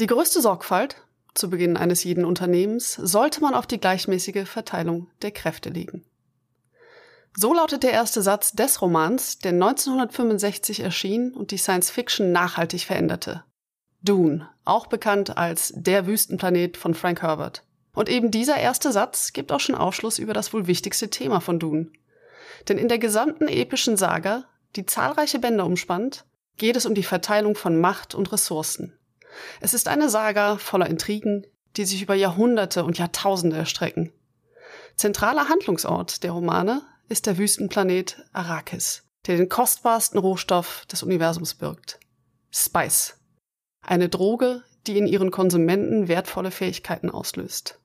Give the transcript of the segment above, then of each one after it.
Die größte Sorgfalt zu Beginn eines jeden Unternehmens sollte man auf die gleichmäßige Verteilung der Kräfte legen. So lautet der erste Satz des Romans, der 1965 erschien und die Science Fiction nachhaltig veränderte. Dune, auch bekannt als Der Wüstenplanet von Frank Herbert. Und eben dieser erste Satz gibt auch schon Aufschluss über das wohl wichtigste Thema von Dune. Denn in der gesamten epischen Saga, die zahlreiche Bände umspannt, geht es um die Verteilung von Macht und Ressourcen. Es ist eine Saga voller Intrigen, die sich über Jahrhunderte und Jahrtausende erstrecken. Zentraler Handlungsort der Romane ist der Wüstenplanet Arrakis, der den kostbarsten Rohstoff des Universums birgt. Spice. Eine Droge, die in ihren Konsumenten wertvolle Fähigkeiten auslöst.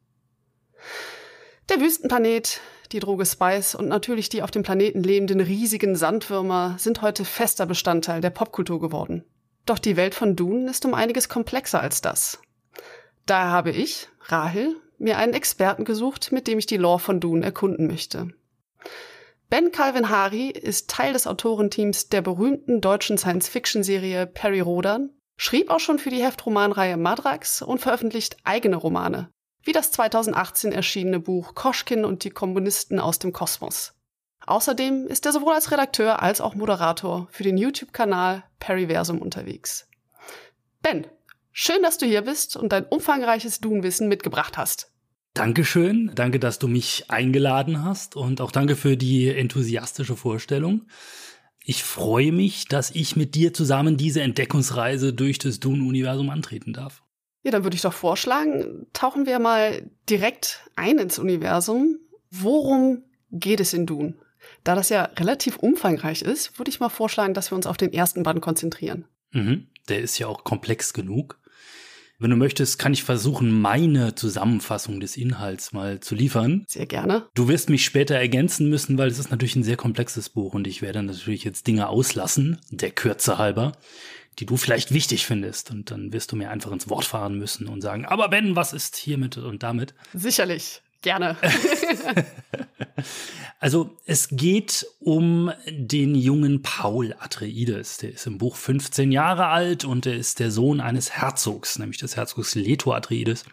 Der Wüstenplanet, die Droge Spice und natürlich die auf dem Planeten lebenden riesigen Sandwürmer sind heute fester Bestandteil der Popkultur geworden. Doch die Welt von Dune ist um einiges komplexer als das. Daher habe ich, Rahel, mir einen Experten gesucht, mit dem ich die Lore von Dune erkunden möchte. Ben Calvin Hari ist Teil des Autorenteams der berühmten deutschen Science-Fiction-Serie Perry Rodan, schrieb auch schon für die Heftromanreihe Madrax und veröffentlicht eigene Romane, wie das 2018 erschienene Buch Koschkin und die Kommunisten aus dem Kosmos. Außerdem ist er sowohl als Redakteur als auch Moderator für den YouTube-Kanal Periversum unterwegs. Ben, schön, dass du hier bist und dein umfangreiches Dune-Wissen mitgebracht hast. Dankeschön, danke, dass du mich eingeladen hast und auch danke für die enthusiastische Vorstellung. Ich freue mich, dass ich mit dir zusammen diese Entdeckungsreise durch das Dune-Universum antreten darf. Ja, dann würde ich doch vorschlagen, tauchen wir mal direkt ein ins Universum. Worum geht es in Dune? Da das ja relativ umfangreich ist, würde ich mal vorschlagen, dass wir uns auf den ersten Band konzentrieren. Mhm, der ist ja auch komplex genug. Wenn du möchtest, kann ich versuchen, meine Zusammenfassung des Inhalts mal zu liefern. Sehr gerne. Du wirst mich später ergänzen müssen, weil es ist natürlich ein sehr komplexes Buch und ich werde natürlich jetzt Dinge auslassen, der Kürze halber, die du vielleicht wichtig findest. Und dann wirst du mir einfach ins Wort fahren müssen und sagen, aber Ben, was ist hiermit und damit? Sicherlich. Gerne. also es geht um den jungen Paul Atreides. Der ist im Buch 15 Jahre alt und er ist der Sohn eines Herzogs, nämlich des Herzogs Leto Atreides.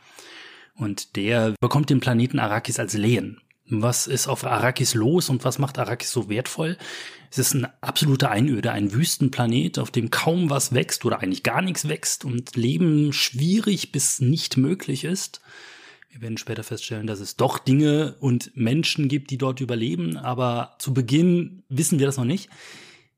Und der bekommt den Planeten Arrakis als Lehen. Was ist auf Arrakis los und was macht Arrakis so wertvoll? Es ist eine absolute Einöde, ein Wüstenplanet, auf dem kaum was wächst oder eigentlich gar nichts wächst und Leben schwierig bis nicht möglich ist. Wir werden später feststellen, dass es doch Dinge und Menschen gibt, die dort überleben, aber zu Beginn wissen wir das noch nicht.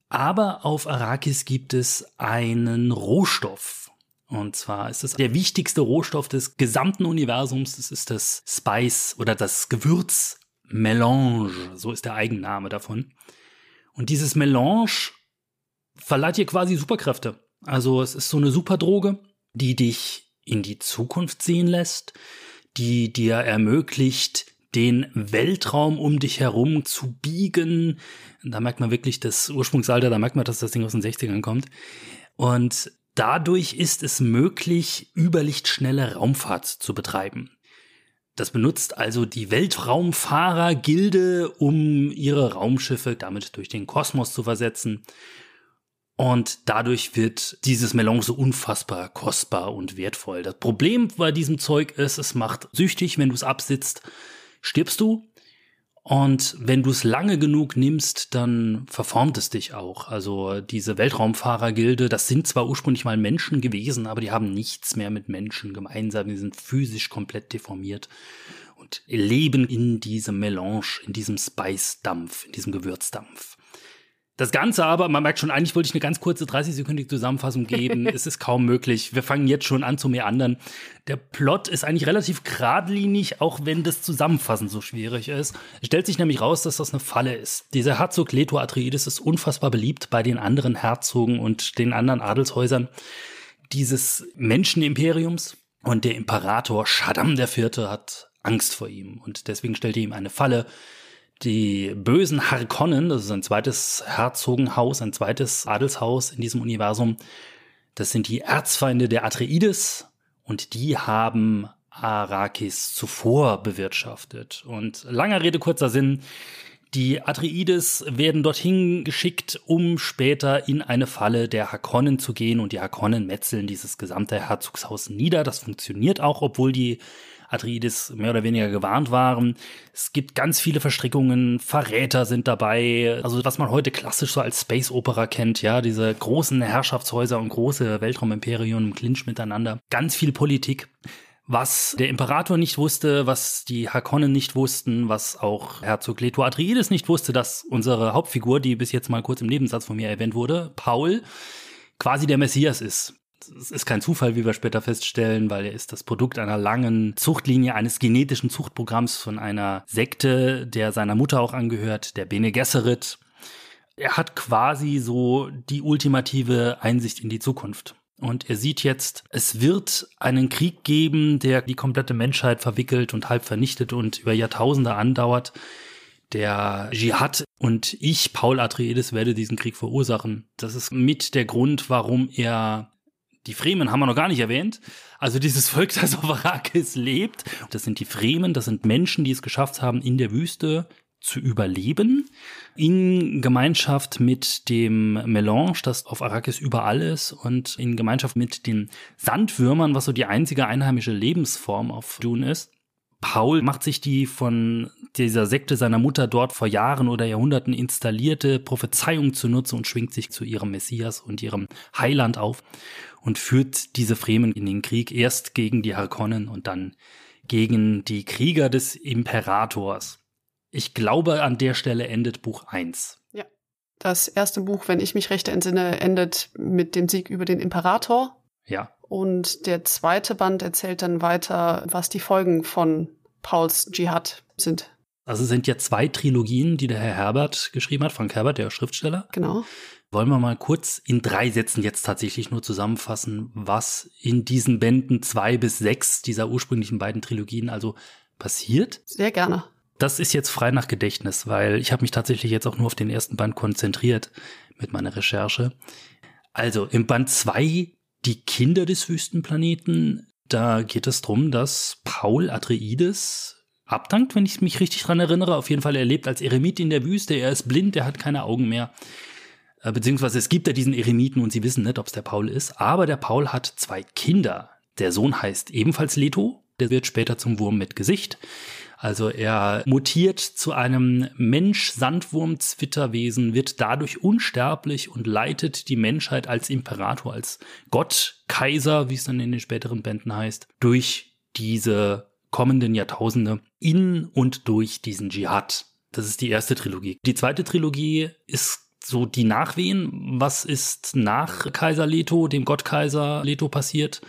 Aber auf Arrakis gibt es einen Rohstoff. Und zwar ist es der wichtigste Rohstoff des gesamten Universums. Das ist das Spice oder das Gewürz Melange. So ist der Eigenname davon. Und dieses Melange verleiht dir quasi Superkräfte. Also es ist so eine Superdroge, die dich in die Zukunft sehen lässt, die dir ermöglicht, den Weltraum um dich herum zu biegen. Da merkt man wirklich das Ursprungsalter, da merkt man, dass das Ding aus den 60ern kommt. Und dadurch ist es möglich, überlichtschnelle Raumfahrt zu betreiben. Das benutzt also die Weltraumfahrergilde, um ihre Raumschiffe damit durch den Kosmos zu versetzen. Und dadurch wird dieses Melange so unfassbar kostbar und wertvoll. Das Problem bei diesem Zeug ist, es macht süchtig, wenn du es absitzt, stirbst du. Und wenn du es lange genug nimmst, dann verformt es dich auch. Also diese Weltraumfahrergilde, das sind zwar ursprünglich mal Menschen gewesen, aber die haben nichts mehr mit Menschen gemeinsam. Die sind physisch komplett deformiert und leben in diesem Melange, in diesem Spice-Dampf, in diesem Gewürzdampf. Das Ganze aber, man merkt schon, eigentlich wollte ich eine ganz kurze 30-sekündige Zusammenfassung geben. es ist kaum möglich. Wir fangen jetzt schon an zu meandern. Der Plot ist eigentlich relativ geradlinig, auch wenn das Zusammenfassen so schwierig ist. Es stellt sich nämlich raus, dass das eine Falle ist. Dieser Herzog Leto Atreides ist unfassbar beliebt bei den anderen Herzogen und den anderen Adelshäusern dieses Menschenimperiums. Und der Imperator Shaddam IV. hat Angst vor ihm. Und deswegen stellt er ihm eine Falle die bösen Harkonnen, das ist ein zweites Herzogenhaus, ein zweites Adelshaus in diesem Universum, das sind die Erzfeinde der Atreides und die haben Arrakis zuvor bewirtschaftet. Und langer Rede, kurzer Sinn, Die Atreides werden dorthin geschickt, um später in eine Falle der Hakonnen zu gehen und die Hakonnen metzeln dieses gesamte Herzogshaus nieder. Das funktioniert auch, obwohl die Atreides mehr oder weniger gewarnt waren. Es gibt ganz viele Verstrickungen, Verräter sind dabei, also was man heute klassisch so als Space Opera kennt, ja, diese großen Herrschaftshäuser und große Weltraumimperien im Clinch miteinander. Ganz viel Politik was der Imperator nicht wusste, was die Hakonnen nicht wussten, was auch Herzog Leto Atreides nicht wusste, dass unsere Hauptfigur, die bis jetzt mal kurz im Nebensatz von mir erwähnt wurde, Paul, quasi der Messias ist. Es ist kein Zufall, wie wir später feststellen, weil er ist das Produkt einer langen Zuchtlinie, eines genetischen Zuchtprogramms von einer Sekte, der seiner Mutter auch angehört, der Bene Gesserit. Er hat quasi so die ultimative Einsicht in die Zukunft. Und er sieht jetzt, es wird einen Krieg geben, der die komplette Menschheit verwickelt und halb vernichtet und über Jahrtausende andauert. Der Dschihad und ich, Paul Atreides, werde diesen Krieg verursachen. Das ist mit der Grund, warum er die Fremen haben wir noch gar nicht erwähnt. Also dieses Volk, das auf Arrakis lebt. Das sind die Fremen, das sind Menschen, die es geschafft haben, in der Wüste zu überleben. In Gemeinschaft mit dem Melange, das auf Arrakis überall ist, und in Gemeinschaft mit den Sandwürmern, was so die einzige einheimische Lebensform auf Dune ist. Paul macht sich die von dieser Sekte seiner Mutter dort vor Jahren oder Jahrhunderten installierte Prophezeiung zunutze und schwingt sich zu ihrem Messias und ihrem Heiland auf und führt diese Fremen in den Krieg erst gegen die Harkonnen und dann gegen die Krieger des Imperators. Ich glaube, an der Stelle endet Buch 1. Ja. Das erste Buch, wenn ich mich recht entsinne, endet mit dem Sieg über den Imperator. Ja. Und der zweite Band erzählt dann weiter, was die Folgen von Pauls Dschihad sind. Also sind ja zwei Trilogien, die der Herr Herbert geschrieben hat, Frank Herbert, der Schriftsteller. Genau. Wollen wir mal kurz in drei Sätzen jetzt tatsächlich nur zusammenfassen, was in diesen Bänden zwei bis sechs dieser ursprünglichen beiden Trilogien also passiert? Sehr gerne. Das ist jetzt frei nach Gedächtnis, weil ich habe mich tatsächlich jetzt auch nur auf den ersten Band konzentriert mit meiner Recherche. Also im Band zwei die Kinder des Wüstenplaneten, da geht es darum, dass Paul Atreides abdankt, wenn ich mich richtig dran erinnere. Auf jeden Fall, er lebt als Eremit in der Wüste, er ist blind, er hat keine Augen mehr. Äh, beziehungsweise es gibt ja diesen Eremiten und sie wissen nicht, ob es der Paul ist. Aber der Paul hat zwei Kinder. Der Sohn heißt ebenfalls Leto, der wird später zum Wurm mit Gesicht. Also er mutiert zu einem Mensch-Sandwurm-Zwitterwesen, wird dadurch unsterblich und leitet die Menschheit als Imperator, als Gott, Kaiser, wie es dann in den späteren Bänden heißt, durch diese kommenden Jahrtausende in und durch diesen Dschihad. Das ist die erste Trilogie. Die zweite Trilogie ist so die Nachwehen. Was ist nach Kaiser Leto, dem Gottkaiser Leto passiert?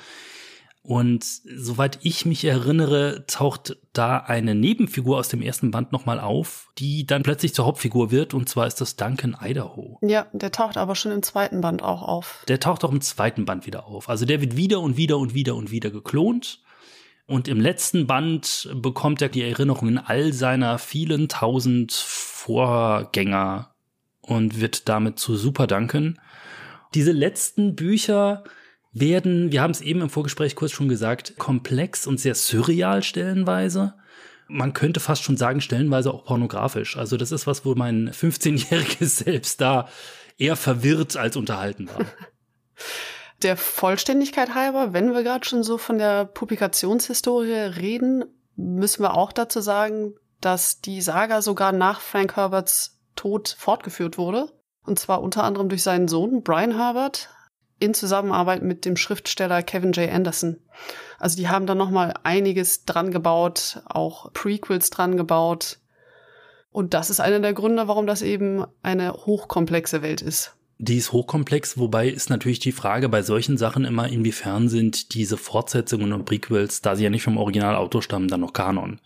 Und soweit ich mich erinnere, taucht da eine Nebenfigur aus dem ersten Band nochmal auf, die dann plötzlich zur Hauptfigur wird, und zwar ist das Duncan Idaho. Ja, der taucht aber schon im zweiten Band auch auf. Der taucht auch im zweiten Band wieder auf. Also der wird wieder und wieder und wieder und wieder geklont. Und im letzten Band bekommt er die Erinnerung in all seiner vielen tausend Vorgänger und wird damit zu Super Duncan. Diese letzten Bücher werden, wir haben es eben im Vorgespräch kurz schon gesagt, komplex und sehr surreal stellenweise. Man könnte fast schon sagen, stellenweise auch pornografisch. Also das ist was, wo mein 15-jähriges Selbst da eher verwirrt als unterhalten war. Der Vollständigkeit halber, wenn wir gerade schon so von der Publikationshistorie reden, müssen wir auch dazu sagen, dass die Saga sogar nach Frank Herberts Tod fortgeführt wurde. Und zwar unter anderem durch seinen Sohn Brian Herbert, in Zusammenarbeit mit dem Schriftsteller Kevin J. Anderson. Also die haben da noch mal einiges dran gebaut, auch Prequels dran gebaut. Und das ist einer der Gründe, warum das eben eine hochkomplexe Welt ist. Die ist hochkomplex, wobei ist natürlich die Frage bei solchen Sachen immer, inwiefern sind diese Fortsetzungen und Prequels, da sie ja nicht vom Originalautor stammen, dann noch Kanon.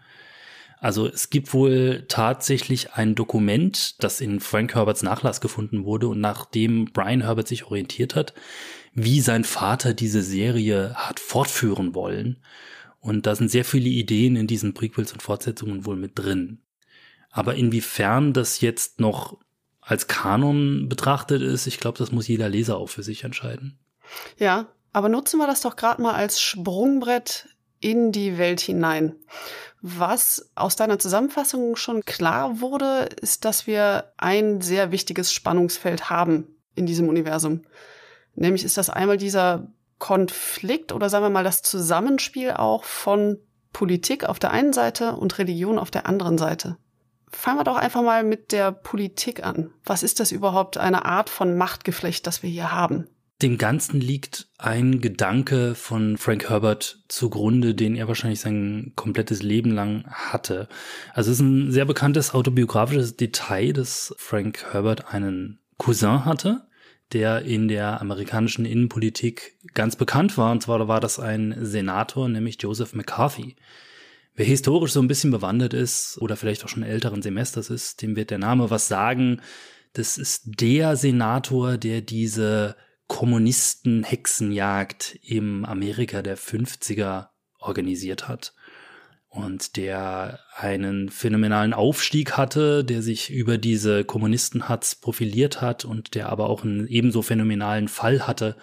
Also es gibt wohl tatsächlich ein Dokument, das in Frank Herberts Nachlass gefunden wurde und nachdem Brian Herbert sich orientiert hat, wie sein Vater diese Serie hat fortführen wollen. Und da sind sehr viele Ideen in diesen Prequels und Fortsetzungen wohl mit drin. Aber inwiefern das jetzt noch als Kanon betrachtet ist, ich glaube, das muss jeder Leser auch für sich entscheiden. Ja, aber nutzen wir das doch gerade mal als Sprungbrett in die Welt hinein. Was aus deiner Zusammenfassung schon klar wurde, ist, dass wir ein sehr wichtiges Spannungsfeld haben in diesem Universum. Nämlich ist das einmal dieser Konflikt oder sagen wir mal das Zusammenspiel auch von Politik auf der einen Seite und Religion auf der anderen Seite. Fangen wir doch einfach mal mit der Politik an. Was ist das überhaupt eine Art von Machtgeflecht, das wir hier haben? Dem Ganzen liegt ein Gedanke von Frank Herbert zugrunde, den er wahrscheinlich sein komplettes Leben lang hatte. Also es ist ein sehr bekanntes autobiografisches Detail, dass Frank Herbert einen Cousin hatte, der in der amerikanischen Innenpolitik ganz bekannt war. Und zwar war das ein Senator, nämlich Joseph McCarthy. Wer historisch so ein bisschen bewandert ist oder vielleicht auch schon älteren Semesters ist, dem wird der Name was sagen. Das ist der Senator, der diese Kommunisten-Hexenjagd im Amerika der 50er organisiert hat und der einen phänomenalen Aufstieg hatte, der sich über diese Kommunistenhatz profiliert hat und der aber auch einen ebenso phänomenalen Fall hatte.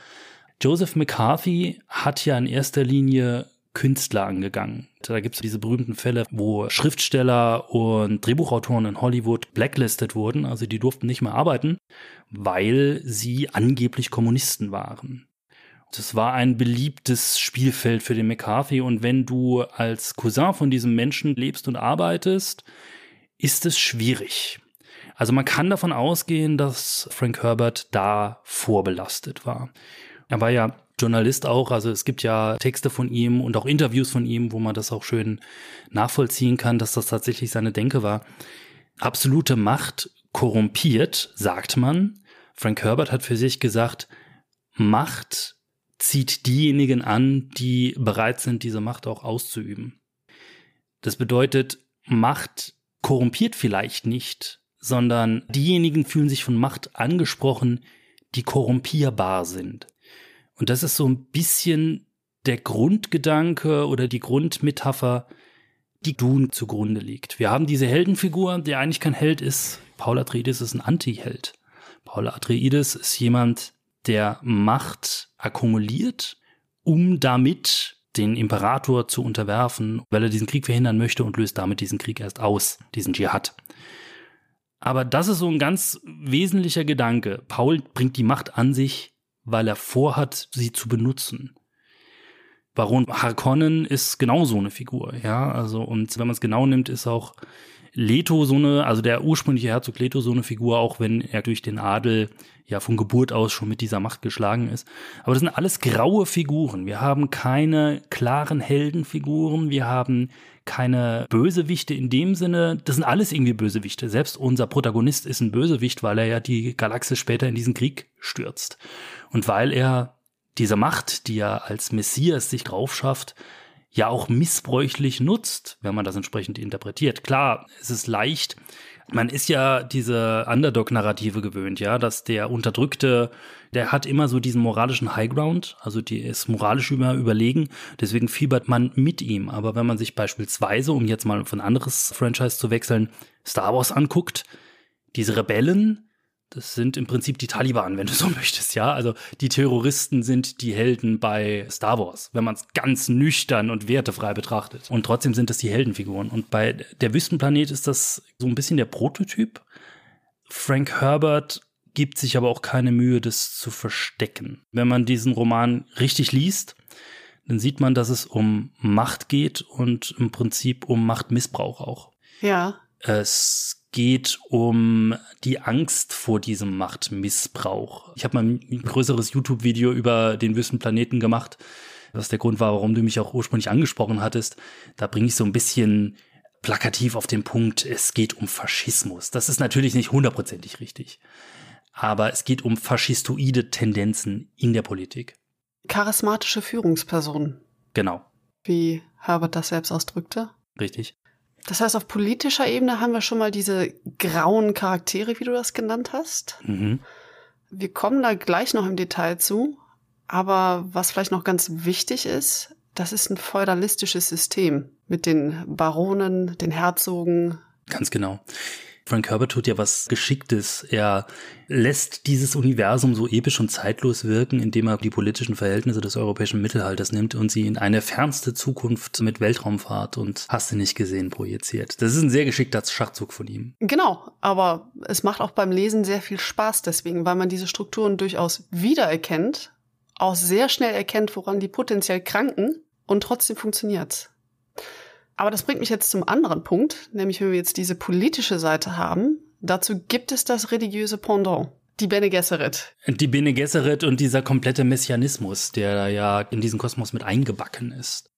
Joseph McCarthy hat ja in erster Linie Künstler angegangen. Da gibt es diese berühmten Fälle, wo Schriftsteller und Drehbuchautoren in Hollywood blacklisted wurden, also die durften nicht mehr arbeiten, weil sie angeblich Kommunisten waren. Das war ein beliebtes Spielfeld für den McCarthy und wenn du als Cousin von diesem Menschen lebst und arbeitest, ist es schwierig. Also man kann davon ausgehen, dass Frank Herbert da vorbelastet war. Er war ja Journalist auch. Also es gibt ja Texte von ihm und auch Interviews von ihm, wo man das auch schön nachvollziehen kann, dass das tatsächlich seine Denke war. Absolute Macht korrumpiert, sagt man. Frank Herbert hat für sich gesagt, Macht zieht diejenigen an, die bereit sind, diese Macht auch auszuüben. Das bedeutet, Macht korrumpiert vielleicht nicht, sondern diejenigen fühlen sich von Macht angesprochen, die korrumpierbar sind. Und das ist so ein bisschen der Grundgedanke oder die Grundmetapher, die Dune zugrunde liegt. Wir haben diese Heldenfigur, der eigentlich kein Held ist. Paul Atreides ist ein Anti-Held. Paul Atreides ist jemand, der Macht akkumuliert, um damit den Imperator zu unterwerfen, weil er diesen Krieg verhindern möchte und löst damit diesen Krieg erst aus, diesen Dschihad. Aber das ist so ein ganz wesentlicher Gedanke. Paul bringt die Macht an sich, weil er vorhat, sie zu benutzen. Baron Harkonnen ist genau so eine Figur, ja, also und wenn man es genau nimmt, ist auch Leto so eine, also der ursprüngliche Herzog Leto so eine Figur, auch wenn er durch den Adel ja von Geburt aus schon mit dieser Macht geschlagen ist. Aber das sind alles graue Figuren. Wir haben keine klaren Heldenfiguren, wir haben keine Bösewichte in dem Sinne. Das sind alles irgendwie Bösewichte. Selbst unser Protagonist ist ein Bösewicht, weil er ja die Galaxis später in diesen Krieg stürzt. Und weil er diese Macht, die er als Messias sich drauf schafft, ja auch missbräuchlich nutzt, wenn man das entsprechend interpretiert. Klar, es ist leicht, man ist ja diese Underdog-Narrative gewöhnt, ja, dass der Unterdrückte, der hat immer so diesen moralischen Highground, also die ist moralisch immer überlegen, deswegen fiebert man mit ihm. Aber wenn man sich beispielsweise, um jetzt mal von anderes Franchise zu wechseln, Star Wars anguckt, diese Rebellen, das sind im Prinzip die Taliban, wenn du so möchtest, ja. Also die Terroristen sind die Helden bei Star Wars, wenn man es ganz nüchtern und wertefrei betrachtet. Und trotzdem sind es die Heldenfiguren. Und bei der Wüstenplanet ist das so ein bisschen der Prototyp. Frank Herbert gibt sich aber auch keine Mühe, das zu verstecken. Wenn man diesen Roman richtig liest, dann sieht man, dass es um Macht geht und im Prinzip um Machtmissbrauch auch. Ja. Es geht um die Angst vor diesem Machtmissbrauch. Ich habe mal ein größeres YouTube-Video über den Wüstenplaneten gemacht, was der Grund war, warum du mich auch ursprünglich angesprochen hattest. Da bringe ich so ein bisschen plakativ auf den Punkt, es geht um Faschismus. Das ist natürlich nicht hundertprozentig richtig. Aber es geht um faschistoide Tendenzen in der Politik. Charismatische Führungspersonen. Genau. Wie Herbert das selbst ausdrückte. Richtig. Das heißt, auf politischer Ebene haben wir schon mal diese grauen Charaktere, wie du das genannt hast. Mhm. Wir kommen da gleich noch im Detail zu. Aber was vielleicht noch ganz wichtig ist, das ist ein feudalistisches System mit den Baronen, den Herzogen. Ganz genau. Frank Herbert tut ja was Geschicktes. Er lässt dieses Universum so episch und zeitlos wirken, indem er die politischen Verhältnisse des europäischen Mittelalters nimmt und sie in eine fernste Zukunft mit Weltraumfahrt und hast du nicht gesehen projiziert. Das ist ein sehr geschickter Schachzug von ihm. Genau, aber es macht auch beim Lesen sehr viel Spaß deswegen, weil man diese Strukturen durchaus wiedererkennt, auch sehr schnell erkennt, woran die potenziell kranken und trotzdem funktioniert's. Aber das bringt mich jetzt zum anderen Punkt, nämlich wenn wir jetzt diese politische Seite haben, dazu gibt es das religiöse Pendant. Die Bene Gesserit. Die Bene Gesserit und dieser komplette Messianismus, der da ja in diesen Kosmos mit eingebacken ist.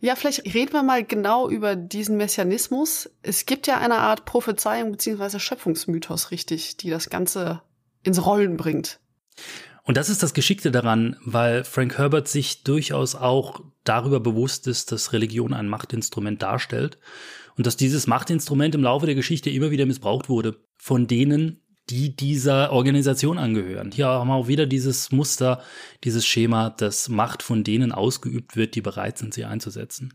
Ja, vielleicht reden wir mal genau über diesen Messianismus. Es gibt ja eine Art Prophezeiung beziehungsweise Schöpfungsmythos, richtig, die das Ganze ins Rollen bringt. Und das ist das Geschickte daran, weil Frank Herbert sich durchaus auch darüber bewusst ist, dass Religion ein Machtinstrument darstellt und dass dieses Machtinstrument im Laufe der Geschichte immer wieder missbraucht wurde von denen, die dieser Organisation angehören. Hier haben wir auch wieder dieses Muster, dieses Schema, dass Macht von denen ausgeübt wird, die bereit sind, sie einzusetzen.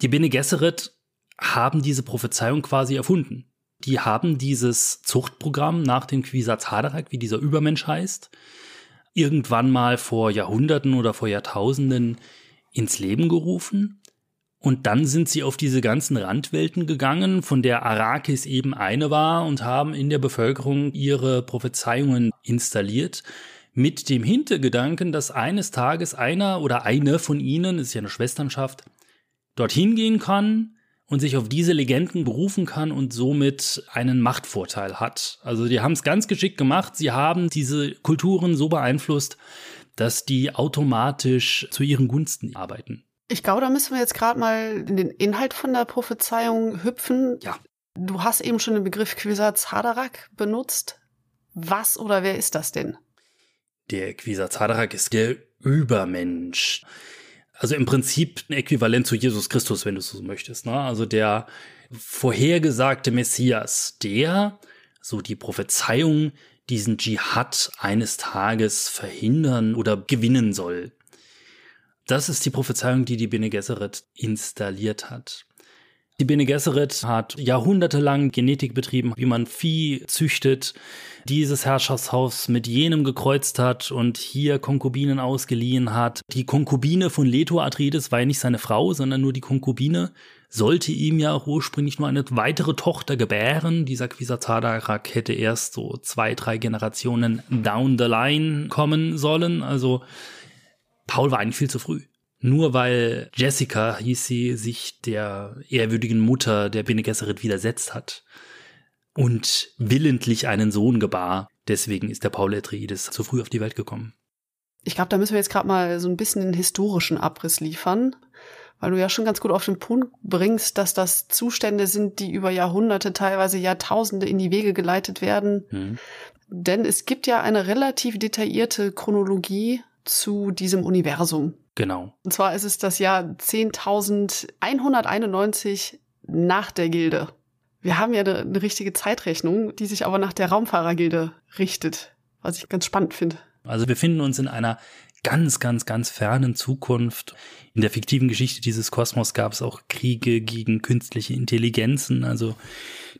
Die Bene Gesserit haben diese Prophezeiung quasi erfunden. Die haben dieses Zuchtprogramm nach dem Quisatz Haderach, wie dieser Übermensch heißt, irgendwann mal vor Jahrhunderten oder vor Jahrtausenden ins Leben gerufen. Und dann sind sie auf diese ganzen Randwelten gegangen, von der Arrakis eben eine war, und haben in der Bevölkerung ihre Prophezeiungen installiert, mit dem Hintergedanken, dass eines Tages einer oder eine von ihnen, ist ja eine Schwesternschaft, dorthin gehen kann, und sich auf diese Legenden berufen kann und somit einen Machtvorteil hat. Also die haben es ganz geschickt gemacht. Sie haben diese Kulturen so beeinflusst, dass die automatisch zu ihren Gunsten arbeiten. Ich glaube, da müssen wir jetzt gerade mal in den Inhalt von der Prophezeiung hüpfen. Ja. Du hast eben schon den Begriff Quisatz Haderach benutzt. Was oder wer ist das denn? Der Quisatz Haderach ist der Übermensch. Also im Prinzip ein Äquivalent zu Jesus Christus, wenn du so möchtest. Ne? Also der vorhergesagte Messias, der, so die Prophezeiung, diesen Dschihad eines Tages verhindern oder gewinnen soll. Das ist die Prophezeiung, die die Bene Gesserit installiert hat. Die Bene Gesserit hat jahrhundertelang Genetik betrieben, wie man Vieh züchtet, dieses Herrschaftshaus mit jenem gekreuzt hat und hier Konkubinen ausgeliehen hat. Die Konkubine von Leto Atreides war ja nicht seine Frau, sondern nur die Konkubine, sollte ihm ja ursprünglich nur eine weitere Tochter gebären. Dieser Quisatadarak hätte erst so zwei, drei Generationen down the line kommen sollen. Also Paul war eigentlich viel zu früh nur weil Jessica, hieß sie, sich der ehrwürdigen Mutter der Bene Gesserit widersetzt hat und willentlich einen Sohn gebar. Deswegen ist der Paul Atreides zu früh auf die Welt gekommen. Ich glaube, da müssen wir jetzt gerade mal so ein bisschen einen historischen Abriss liefern, weil du ja schon ganz gut auf den Punkt bringst, dass das Zustände sind, die über Jahrhunderte, teilweise Jahrtausende in die Wege geleitet werden. Hm. Denn es gibt ja eine relativ detaillierte Chronologie zu diesem Universum. Genau. Und zwar ist es das Jahr 10.191 nach der Gilde. Wir haben ja eine, eine richtige Zeitrechnung, die sich aber nach der Raumfahrergilde richtet, was ich ganz spannend finde. Also wir befinden uns in einer ganz, ganz, ganz fernen Zukunft. In der fiktiven Geschichte dieses Kosmos gab es auch Kriege gegen künstliche Intelligenzen. Also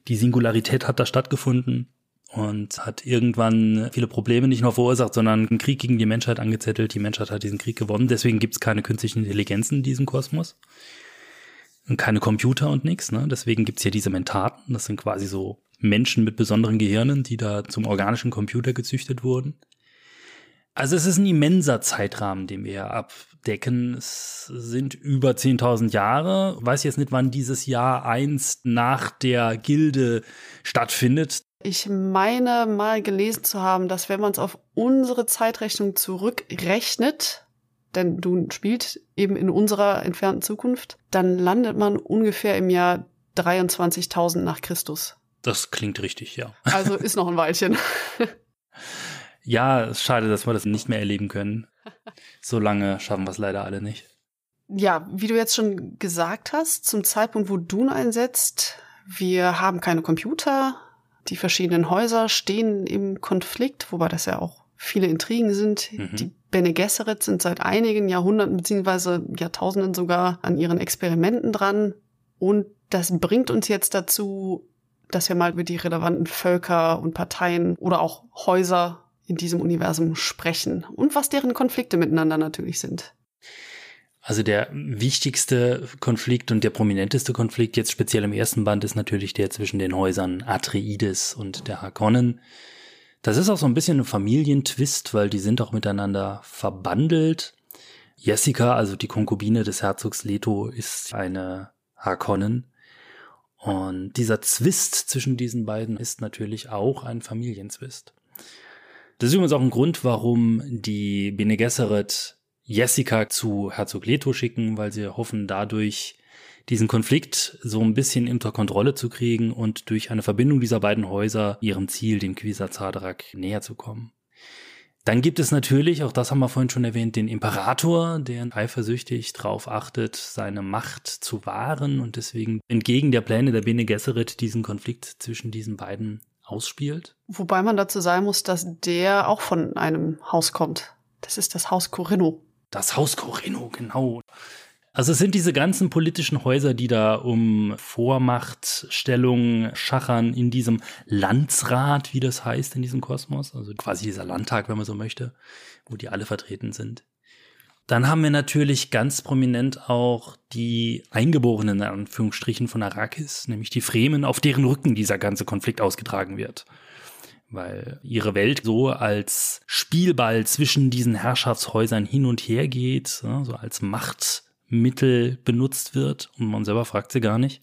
die Singularität hat da stattgefunden und hat irgendwann viele Probleme nicht nur verursacht, sondern einen Krieg gegen die Menschheit angezettelt. Die Menschheit hat diesen Krieg gewonnen. Deswegen gibt es keine künstlichen Intelligenzen in diesem Kosmos. Und keine Computer und nichts. Ne? Deswegen gibt's hier diese Mentaten. Das sind quasi so Menschen mit besonderen Gehirnen, die da zum organischen Computer gezüchtet wurden. Also es ist ein immenser Zeitrahmen, den wir hier abdecken. Es sind über 10.000 Jahre. Ich weiß jetzt nicht, wann dieses Jahr einst nach der Gilde stattfindet. Ich meine mal gelesen zu haben, dass wenn man es auf unsere Zeitrechnung zurückrechnet, denn du spielst eben in unserer entfernten Zukunft, dann landet man ungefähr im Jahr 23.000 nach Christus. Das klingt richtig, ja. Also ist noch ein Weilchen. ja, schade, dass wir das nicht mehr erleben können. So lange schaffen wir es leider alle nicht. Ja, wie du jetzt schon gesagt hast, zum Zeitpunkt, wo Dune einsetzt, wir haben keine Computer, die verschiedenen Häuser stehen im Konflikt, wobei das ja auch viele Intrigen sind. Mhm. Die Bene Gesserit sind seit einigen Jahrhunderten beziehungsweise Jahrtausenden sogar an ihren Experimenten dran. Und das bringt uns jetzt dazu, dass wir mal über die relevanten Völker und Parteien oder auch Häuser in diesem Universum sprechen und was deren Konflikte miteinander natürlich sind. Also der wichtigste Konflikt und der prominenteste Konflikt jetzt speziell im ersten Band ist natürlich der zwischen den Häusern Atreides und der Harkonnen. Das ist auch so ein bisschen ein Familientwist, weil die sind auch miteinander verbandelt. Jessica, also die Konkubine des Herzogs Leto, ist eine Harkonnen. Und dieser Zwist zwischen diesen beiden ist natürlich auch ein Familienzwist. Das ist übrigens auch ein Grund, warum die Bene Gesserit Jessica zu Herzog Leto schicken, weil sie hoffen, dadurch diesen Konflikt so ein bisschen unter Kontrolle zu kriegen und durch eine Verbindung dieser beiden Häuser ihrem Ziel, dem Quisazadrak, näher zu kommen. Dann gibt es natürlich, auch das haben wir vorhin schon erwähnt, den Imperator, der eifersüchtig darauf achtet, seine Macht zu wahren und deswegen entgegen der Pläne der Bene Gesserit diesen Konflikt zwischen diesen beiden ausspielt. Wobei man dazu sagen muss, dass der auch von einem Haus kommt. Das ist das Haus Corinno. Das Haus Corinno, genau. Also es sind diese ganzen politischen Häuser, die da um Vormachtstellung schachern in diesem Landsrat, wie das heißt in diesem Kosmos, also quasi dieser Landtag, wenn man so möchte, wo die alle vertreten sind. Dann haben wir natürlich ganz prominent auch die Eingeborenen, in Anführungsstrichen, von Arrakis, nämlich die Fremen, auf deren Rücken dieser ganze Konflikt ausgetragen wird weil ihre Welt so als Spielball zwischen diesen Herrschaftshäusern hin und her geht, so als Machtmittel benutzt wird und man selber fragt sie gar nicht.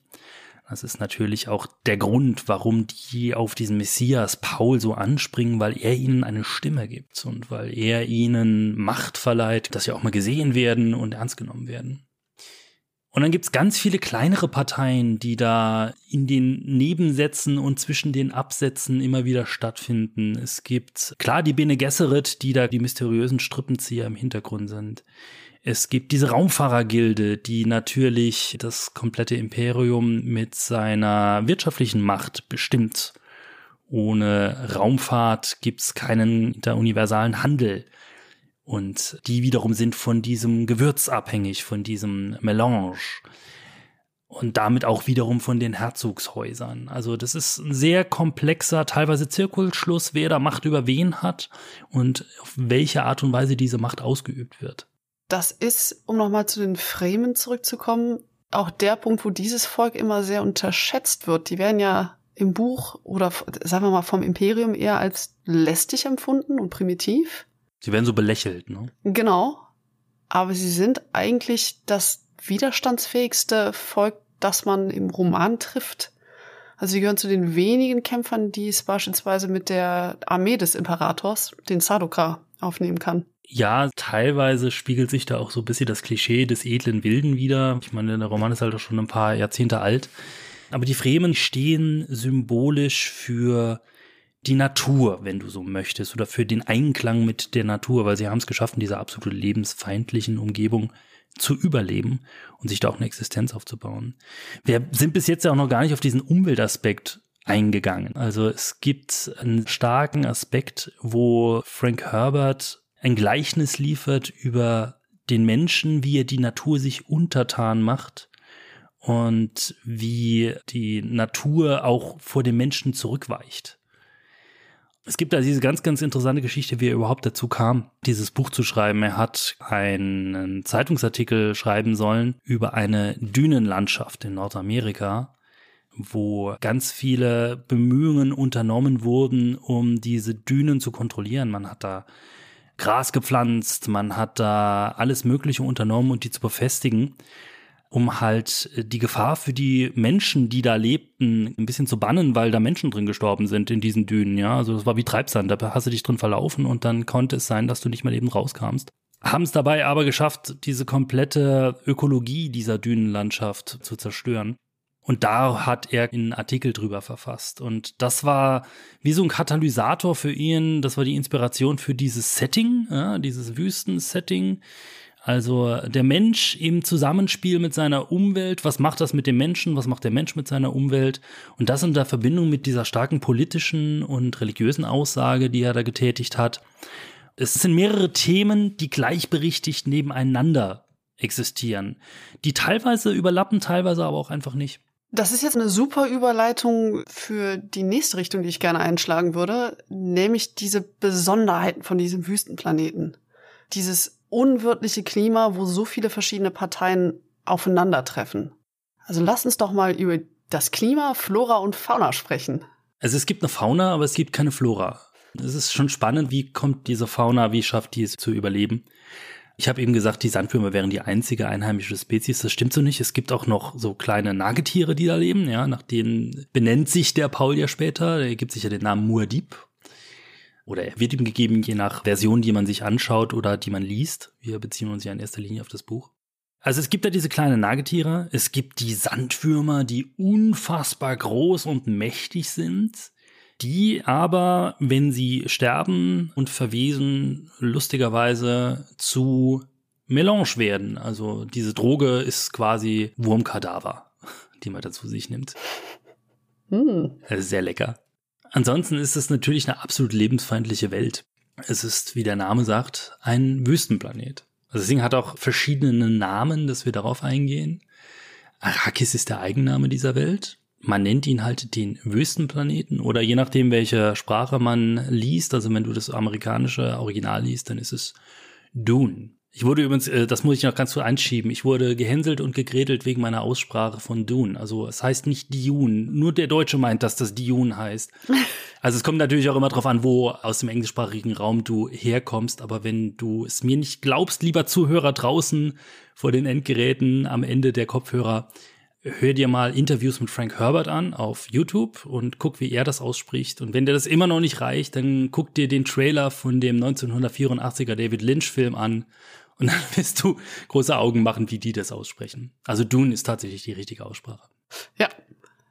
Das ist natürlich auch der Grund, warum die auf diesen Messias Paul so anspringen, weil er ihnen eine Stimme gibt und weil er ihnen Macht verleiht, dass sie auch mal gesehen werden und ernst genommen werden. Und dann gibt's ganz viele kleinere Parteien, die da in den Nebensätzen und zwischen den Absätzen immer wieder stattfinden. Es gibt klar die Bene Gesserit, die da die mysteriösen Strippenzieher im Hintergrund sind. Es gibt diese Raumfahrergilde, die natürlich das komplette Imperium mit seiner wirtschaftlichen Macht bestimmt. Ohne Raumfahrt gibt's keinen interuniversalen Handel. Und die wiederum sind von diesem Gewürz abhängig, von diesem Melange. Und damit auch wiederum von den Herzogshäusern. Also das ist ein sehr komplexer, teilweise Zirkelschluss, wer da Macht über wen hat und auf welche Art und Weise diese Macht ausgeübt wird. Das ist, um nochmal zu den Fremen zurückzukommen, auch der Punkt, wo dieses Volk immer sehr unterschätzt wird. Die werden ja im Buch oder sagen wir mal vom Imperium eher als lästig empfunden und primitiv. Sie werden so belächelt, ne? Genau. Aber sie sind eigentlich das widerstandsfähigste Volk, das man im Roman trifft. Also sie gehören zu den wenigen Kämpfern, die es beispielsweise mit der Armee des Imperators, den Sadoka, aufnehmen kann. Ja, teilweise spiegelt sich da auch so ein bisschen das Klischee des edlen Wilden wieder. Ich meine, der Roman ist halt auch schon ein paar Jahrzehnte alt. Aber die Fremen stehen symbolisch für die Natur, wenn du so möchtest, oder für den Einklang mit der Natur, weil sie haben es geschafft, in dieser absolut lebensfeindlichen Umgebung zu überleben und sich da auch eine Existenz aufzubauen. Wir sind bis jetzt ja auch noch gar nicht auf diesen Umweltaspekt eingegangen. Also es gibt einen starken Aspekt, wo Frank Herbert ein Gleichnis liefert über den Menschen, wie er die Natur sich untertan macht und wie die Natur auch vor dem Menschen zurückweicht. Es gibt da diese ganz, ganz interessante Geschichte, wie er überhaupt dazu kam, dieses Buch zu schreiben. Er hat einen Zeitungsartikel schreiben sollen über eine Dünenlandschaft in Nordamerika, wo ganz viele Bemühungen unternommen wurden, um diese Dünen zu kontrollieren. Man hat da Gras gepflanzt, man hat da alles Mögliche unternommen, um die zu befestigen um halt äh, die Gefahr für die Menschen, die da lebten, ein bisschen zu bannen, weil da Menschen drin gestorben sind in diesen Dünen, ja. Also das war wie Treibsand, da hast du dich drin verlaufen und dann konnte es sein, dass du nicht mehr eben rauskamst. Haben es dabei aber geschafft, diese komplette Ökologie dieser Dünenlandschaft zu zerstören. Und da hat er einen Artikel drüber verfasst. Und das war wie so ein Katalysator für ihn. Das war die Inspiration für dieses Setting, ja, dieses Wüstensetting also der Mensch im Zusammenspiel mit seiner Umwelt, was macht das mit dem Menschen, was macht der Mensch mit seiner Umwelt und das in der Verbindung mit dieser starken politischen und religiösen Aussage, die er da getätigt hat. Es sind mehrere Themen, die gleichberechtigt nebeneinander existieren, die teilweise überlappen, teilweise aber auch einfach nicht. Das ist jetzt eine super Überleitung für die nächste Richtung, die ich gerne einschlagen würde, nämlich diese Besonderheiten von diesem Wüstenplaneten. Dieses unwirtliche Klima, wo so viele verschiedene Parteien aufeinandertreffen. Also lass uns doch mal über das Klima, Flora und Fauna sprechen. Also es gibt eine Fauna, aber es gibt keine Flora. Es ist schon spannend, wie kommt diese Fauna, wie schafft die es zu überleben? Ich habe eben gesagt, die Sandwürmer wären die einzige einheimische Spezies. Das stimmt so nicht. Es gibt auch noch so kleine Nagetiere, die da leben. Ja, nach denen benennt sich der Paul ja später. Er gibt sich ja den Namen Muad'Dib. Oder er wird ihm gegeben, je nach Version, die man sich anschaut oder die man liest. Wir beziehen uns ja in erster Linie auf das Buch. Also es gibt da diese kleinen Nagetiere. Es gibt die Sandwürmer, die unfassbar groß und mächtig sind die aber, wenn sie sterben und verwesen, lustigerweise zu Melange werden. Also diese Droge ist quasi Wurmkadaver, die man dazu sich nimmt. Mm. sehr lecker. Ansonsten ist es natürlich eine absolut lebensfeindliche Welt. Es ist, wie der Name sagt, ein Wüstenplanet. Also deswegen hat auch verschiedene Namen, dass wir darauf eingehen. Arrakis ist der Eigenname dieser Welt man nennt ihn halt den Wüstenplaneten oder je nachdem, welche Sprache man liest, also wenn du das amerikanische Original liest, dann ist es Dune. Ich wurde übrigens, äh, das muss ich noch ganz kurz einschieben, ich wurde gehänselt und gegredelt wegen meiner Aussprache von Dune. Also es heißt nicht Dune, nur der Deutsche meint, dass das Dune heißt. Also es kommt natürlich auch immer drauf an, wo aus dem englischsprachigen Raum du herkommst, aber wenn du es mir nicht glaubst, lieber Zuhörer draußen vor den Endgeräten am Ende der Kopfhörer, hör dir mal Interviews mit Frank Herbert an auf YouTube und guck, wie er das ausspricht. Und wenn dir das immer noch nicht reicht, dann guck dir den Trailer von dem 1984er David Lynch Film an und dann wirst du große Augen machen, wie die das aussprechen. Also Dune ist tatsächlich die richtige Aussprache. Ja.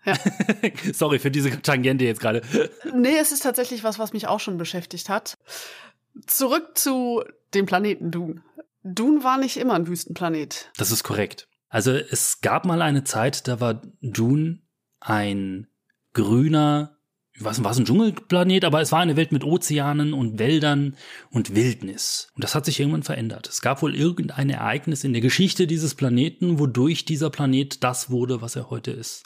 Ja. Sorry für diese Tangente jetzt gerade. Nee, es ist tatsächlich was, was mich auch schon beschäftigt hat. Zurück zu dem Planeten Dune. Dune war nicht immer ein Wüstenplanet. Das ist korrekt. Also es gab mal eine Zeit, da war Dune ein grüner, was war es, ein Dschungelplanet, aber es war eine Welt mit Ozeanen und Wäldern und Wildnis. Und das hat sich irgendwann verändert. Es gab wohl irgendein Ereignis in der Geschichte dieses Planeten, wodurch dieser Planet das wurde, was er heute ist.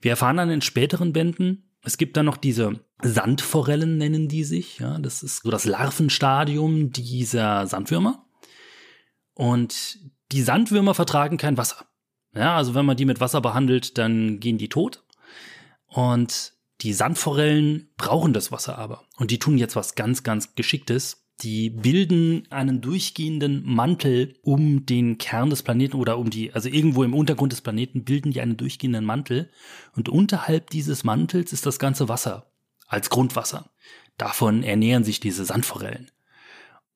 Wir erfahren dann in späteren Bänden, es gibt dann noch diese Sandforellen, nennen die sich. Ja, das ist so das Larvenstadium dieser Sandwürmer. Und die Sandwürmer vertragen kein Wasser. Ja, also wenn man die mit Wasser behandelt, dann gehen die tot. Und die Sandforellen brauchen das Wasser aber. Und die tun jetzt was ganz, ganz Geschicktes. Die bilden einen durchgehenden Mantel um den Kern des Planeten oder um die, also irgendwo im Untergrund des Planeten bilden die einen durchgehenden Mantel. Und unterhalb dieses Mantels ist das ganze Wasser als Grundwasser. Davon ernähren sich diese Sandforellen.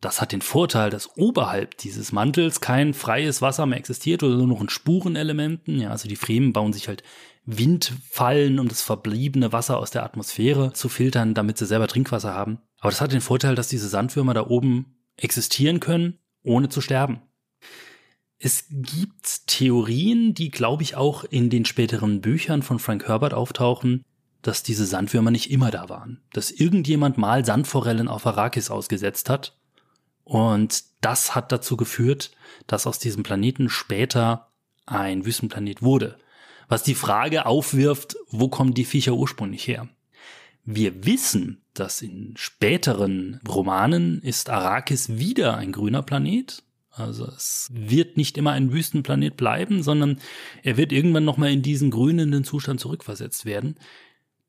Das hat den Vorteil, dass oberhalb dieses Mantels kein freies Wasser mehr existiert oder nur noch in Spurenelementen. Ja, also die Fremen bauen sich halt Windfallen, um das verbliebene Wasser aus der Atmosphäre zu filtern, damit sie selber Trinkwasser haben. Aber das hat den Vorteil, dass diese Sandwürmer da oben existieren können, ohne zu sterben. Es gibt Theorien, die, glaube ich, auch in den späteren Büchern von Frank Herbert auftauchen, dass diese Sandwürmer nicht immer da waren. Dass irgendjemand mal Sandforellen auf Arrakis ausgesetzt hat und das hat dazu geführt, dass aus diesem Planeten später ein Wüstenplanet wurde. Was die Frage aufwirft, wo kommen die Viecher ursprünglich her? Wir wissen, dass in späteren Romanen ist Arrakis wieder ein grüner Planet. Also es wird nicht immer ein Wüstenplanet bleiben, sondern er wird irgendwann nochmal in diesen grünenden Zustand zurückversetzt werden.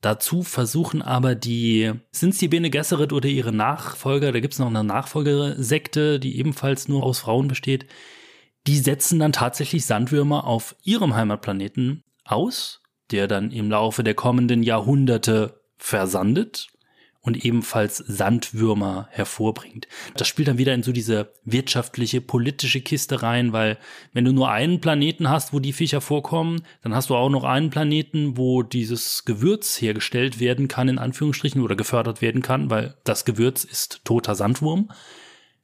Dazu versuchen aber die, sind die Bene Gesserit oder ihre Nachfolger, da gibt es noch eine Nachfolgersekte, die ebenfalls nur aus Frauen besteht, die setzen dann tatsächlich Sandwürmer auf ihrem Heimatplaneten aus, der dann im Laufe der kommenden Jahrhunderte versandet und ebenfalls Sandwürmer hervorbringt. Das spielt dann wieder in so diese wirtschaftliche, politische Kiste rein, weil wenn du nur einen Planeten hast, wo die Viecher vorkommen, dann hast du auch noch einen Planeten, wo dieses Gewürz hergestellt werden kann, in Anführungsstrichen, oder gefördert werden kann, weil das Gewürz ist toter Sandwurm.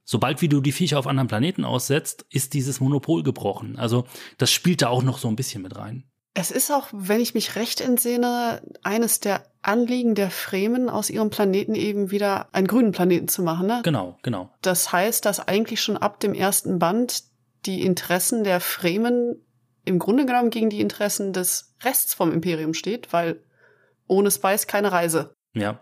Sobald wie du die Viecher auf anderen Planeten aussetzt, ist dieses Monopol gebrochen. Also das spielt da auch noch so ein bisschen mit rein. Es ist auch, wenn ich mich recht entsinne, eines der Anliegen der Fremen, aus ihrem Planeten eben wieder einen grünen Planeten zu machen. Ne? Genau, genau. Das heißt, dass eigentlich schon ab dem ersten Band die Interessen der Fremen im Grunde genommen gegen die Interessen des Rests vom Imperium steht, weil ohne Spice keine Reise. Ja.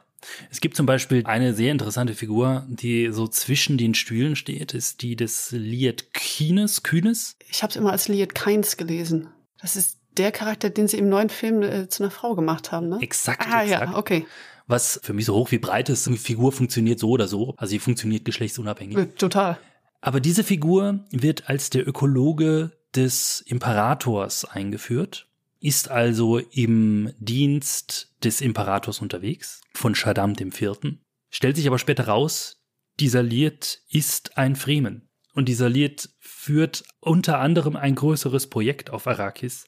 Es gibt zum Beispiel eine sehr interessante Figur, die so zwischen den Stühlen steht, ist die des Liet Kines, Kühnes. Ich habe es immer als Liet Keins gelesen. Das ist der Charakter, den sie im neuen Film äh, zu einer Frau gemacht haben, ne? Exakt, Ah exakt. ja, okay. Was für mich so hoch wie breit ist, eine Figur funktioniert so oder so. Also sie funktioniert geschlechtsunabhängig. Äh, Total. Aber diese Figur wird als der Ökologe des Imperators eingeführt, ist also im Dienst des Imperators unterwegs, von Shaddam IV. Stellt sich aber später raus, dieser Liet ist ein Fremen. Und dieser Liet führt unter anderem ein größeres Projekt auf Arrakis,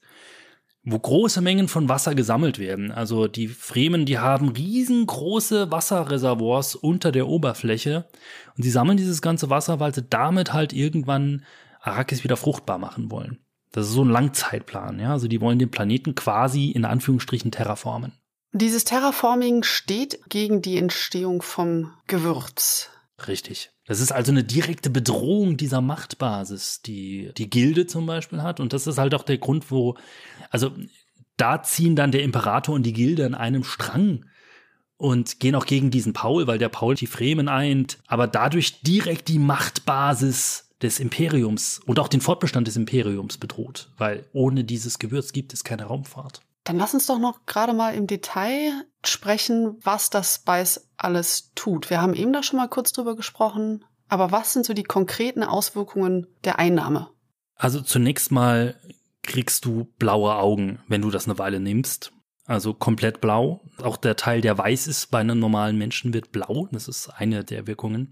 wo große Mengen von Wasser gesammelt werden. Also die Fremen, die haben riesengroße Wasserreservoirs unter der Oberfläche und sie sammeln dieses ganze Wasser, weil sie damit halt irgendwann Arrakis wieder fruchtbar machen wollen. Das ist so ein Langzeitplan, ja. Also die wollen den Planeten quasi in Anführungsstrichen terraformen. Dieses Terraforming steht gegen die Entstehung vom Gewürz. Richtig. Das ist also eine direkte Bedrohung dieser Machtbasis, die die Gilde zum Beispiel hat. Und das ist halt auch der Grund, wo, also da ziehen dann der Imperator und die Gilde an einem Strang und gehen auch gegen diesen Paul, weil der Paul die Fremen eint, aber dadurch direkt die Machtbasis des Imperiums und auch den Fortbestand des Imperiums bedroht, weil ohne dieses Gewürz gibt es keine Raumfahrt. Dann lass uns doch noch gerade mal im Detail sprechen, was das Spice alles tut. Wir haben eben da schon mal kurz drüber gesprochen, aber was sind so die konkreten Auswirkungen der Einnahme? Also zunächst mal kriegst du blaue Augen, wenn du das eine Weile nimmst. Also komplett blau. Auch der Teil, der weiß ist bei einem normalen Menschen, wird blau. Das ist eine der Wirkungen.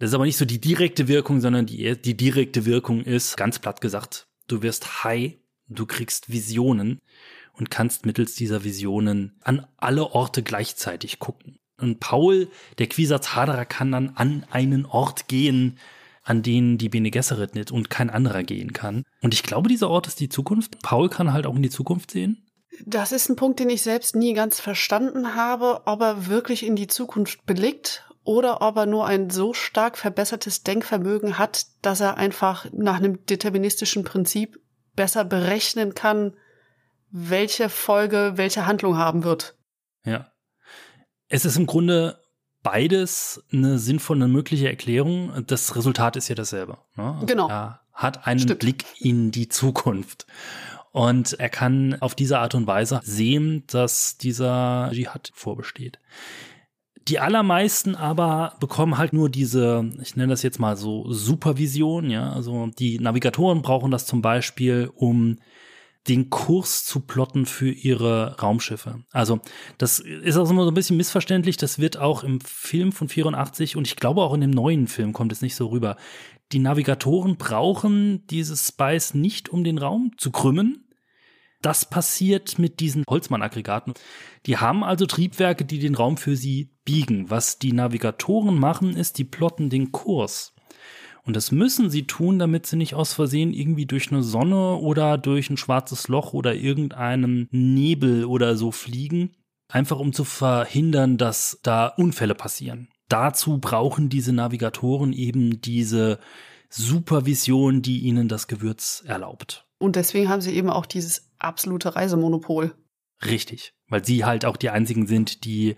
Das ist aber nicht so die direkte Wirkung, sondern die, die direkte Wirkung ist, ganz platt gesagt, du wirst high, du kriegst Visionen und kannst mittels dieser Visionen an alle Orte gleichzeitig gucken. Und Paul, der Quisatz Haderer, kann dann an einen Ort gehen, an den die Bene Gesserit nicht und kein anderer gehen kann. Und ich glaube, dieser Ort ist die Zukunft. Paul kann halt auch in die Zukunft sehen. Das ist ein Punkt, den ich selbst nie ganz verstanden habe, ob er wirklich in die Zukunft blickt oder ob er nur ein so stark verbessertes Denkvermögen hat, dass er einfach nach einem deterministischen Prinzip besser berechnen kann, welche Folge welche Handlung haben wird. Ja. Es ist im Grunde beides eine sinnvolle mögliche Erklärung. Das Resultat ist ja dasselbe. Ne? Also Genau. Er hat einen Stimmt. Blick in die Zukunft. Und er kann auf diese Art und Weise sehen, dass dieser Dschihad vorbesteht. Die allermeisten aber bekommen halt nur diese, ich nenne das jetzt mal so Supervision, ja. Also die Navigatoren brauchen das zum Beispiel, um den Kurs zu plotten für ihre Raumschiffe. Also das ist auch immer so ein bisschen missverständlich. Das wird auch im Film von 84 und ich glaube auch in dem neuen Film kommt es nicht so rüber. Die Navigatoren brauchen dieses Spice nicht, um den Raum zu krümmen. Das passiert mit diesen Holzmann-Aggregaten. Die haben also Triebwerke, die den Raum für sie biegen. Was die Navigatoren machen, ist, die plotten den Kurs. Und das müssen sie tun, damit sie nicht aus Versehen irgendwie durch eine Sonne oder durch ein schwarzes Loch oder irgendeinen Nebel oder so fliegen. Einfach um zu verhindern, dass da Unfälle passieren. Dazu brauchen diese Navigatoren eben diese Supervision, die ihnen das Gewürz erlaubt. Und deswegen haben sie eben auch dieses absolute Reisemonopol. Richtig, weil sie halt auch die einzigen sind, die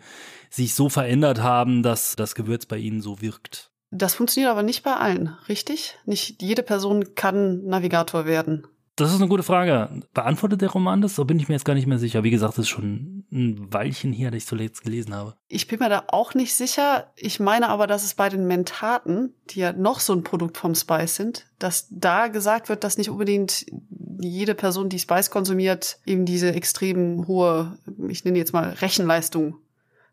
sich so verändert haben, dass das Gewürz bei ihnen so wirkt. Das funktioniert aber nicht bei allen, richtig? Nicht jede Person kann Navigator werden. Das ist eine gute Frage. Beantwortet der Roman das? So bin ich mir jetzt gar nicht mehr sicher. Wie gesagt, es ist schon ein Weilchen her, dass ich zuletzt gelesen habe. Ich bin mir da auch nicht sicher. Ich meine aber, dass es bei den Mentaten, die ja noch so ein Produkt vom Spice sind, dass da gesagt wird, dass nicht unbedingt jede Person, die Spice konsumiert, eben diese extrem hohe, ich nenne jetzt mal Rechenleistung,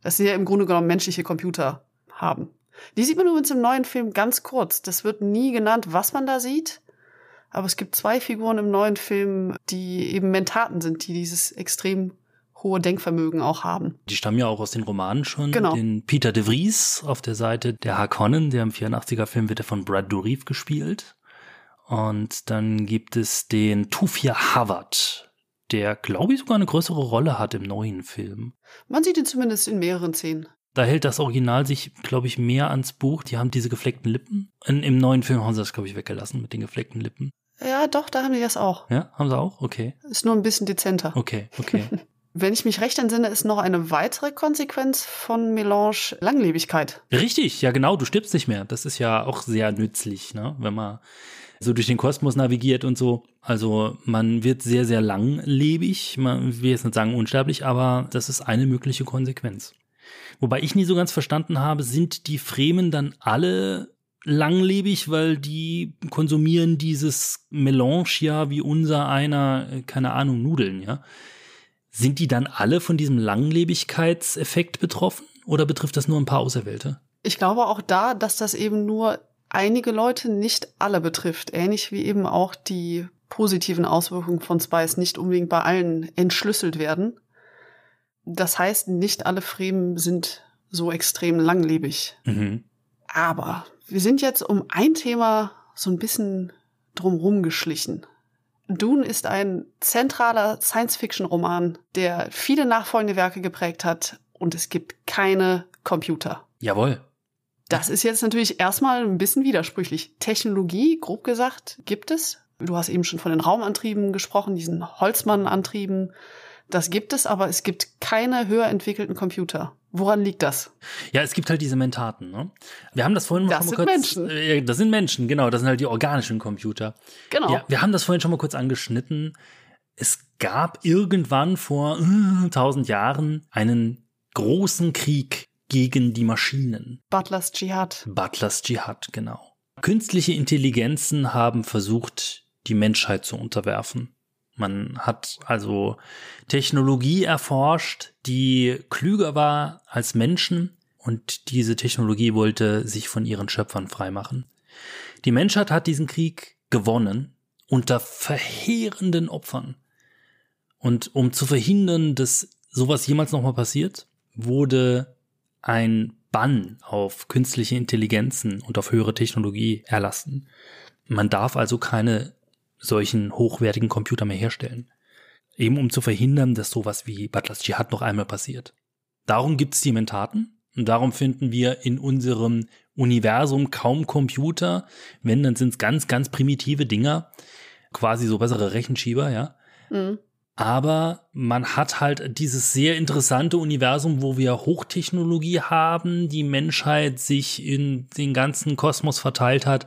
dass sie ja im Grunde genommen menschliche Computer haben. Die sieht man übrigens im neuen Film ganz kurz. Das wird nie genannt, was man da sieht. Aber es gibt zwei Figuren im neuen Film, die eben Mentaten sind, die dieses extrem hohe Denkvermögen auch haben. Die stammen ja auch aus den Romanen schon. Genau. Den Peter de Vries auf der Seite der Harkonnen, der im 84er Film wird er von Brad Dourif gespielt. Und dann gibt es den Tufir Howard, der, glaube ich, sogar eine größere Rolle hat im neuen Film. Man sieht ihn zumindest in mehreren Szenen. Da hält das Original sich, glaube ich, mehr ans Buch. Die haben diese gefleckten Lippen. In, Im neuen Film haben sie das, glaube ich, weggelassen mit den gefleckten Lippen. Ja, doch, da haben die das auch. Ja, haben sie auch? Okay. Ist nur ein bisschen dezenter. Okay, okay. Wenn ich mich recht entsinne, ist noch eine weitere Konsequenz von Melange Langlebigkeit. Richtig, ja genau, du stirbst nicht mehr. Das ist ja auch sehr nützlich, ne? wenn man so durch den Kosmos navigiert und so. Also man wird sehr, sehr langlebig. Man will jetzt nicht sagen unsterblich, aber das ist eine mögliche Konsequenz. Wobei ich nie so ganz verstanden habe, sind die Fremen dann alle langlebig, weil die konsumieren dieses Melange ja wie unser einer, äh, keine Ahnung, Nudeln, ja. Sind die dann alle von diesem Langlebigkeitseffekt betroffen oder betrifft das nur ein paar Auserwählte? Ich glaube auch da, dass das eben nur einige Leute, nicht alle betrifft. Ähnlich wie eben auch die positiven Auswirkungen von Spice nicht unbedingt bei allen entschlüsselt werden. Das heißt, nicht alle Fremen sind so extrem langlebig. Mhm. Aber wir sind jetzt um ein Thema so ein bisschen drumrum geschlichen. Dune ist ein zentraler Science-Fiction-Roman, der viele nachfolgende Werke geprägt hat und es gibt keine Computer. Jawohl. Das ist jetzt natürlich erstmal ein bisschen widersprüchlich. Technologie, grob gesagt, gibt es. Du hast eben schon von den Raumantrieben gesprochen, diesen Holzmann-Antrieben. Das gibt es, aber es gibt keine höher entwickelten Computer. Woran liegt das? Ja, es gibt halt diese Mentaten. Ne? Wir haben das vorhin das mal sind kurz. Menschen. Äh, das sind Menschen, genau. Das sind halt die organischen Computer. Genau. Ja, wir haben das vorhin schon mal kurz angeschnitten. Es gab irgendwann vor äh, tausend Jahren einen großen Krieg gegen die Maschinen. Butlers Dschihad. Butlers Dschihad, genau. Künstliche Intelligenzen haben versucht, die Menschheit zu unterwerfen. Man hat also Technologie erforscht, die klüger war als Menschen und diese Technologie wollte sich von ihren Schöpfern freimachen. Die Menschheit hat diesen Krieg gewonnen unter verheerenden Opfern. Und um zu verhindern, dass sowas jemals nochmal passiert, wurde ein Bann auf künstliche Intelligenzen und auf höhere Technologie erlassen. Man darf also keine solchen hochwertigen Computer mehr herstellen. Eben um zu verhindern, dass sowas wie Butlers Dschihad noch einmal passiert. Darum gibt's die Mentaten und darum finden wir in unserem Universum kaum Computer. Wenn, dann sind's ganz, ganz primitive Dinger, quasi so bessere Rechenschieber, ja. Mhm. Aber man hat halt dieses sehr interessante Universum, wo wir Hochtechnologie haben, die Menschheit sich in den ganzen Kosmos verteilt hat.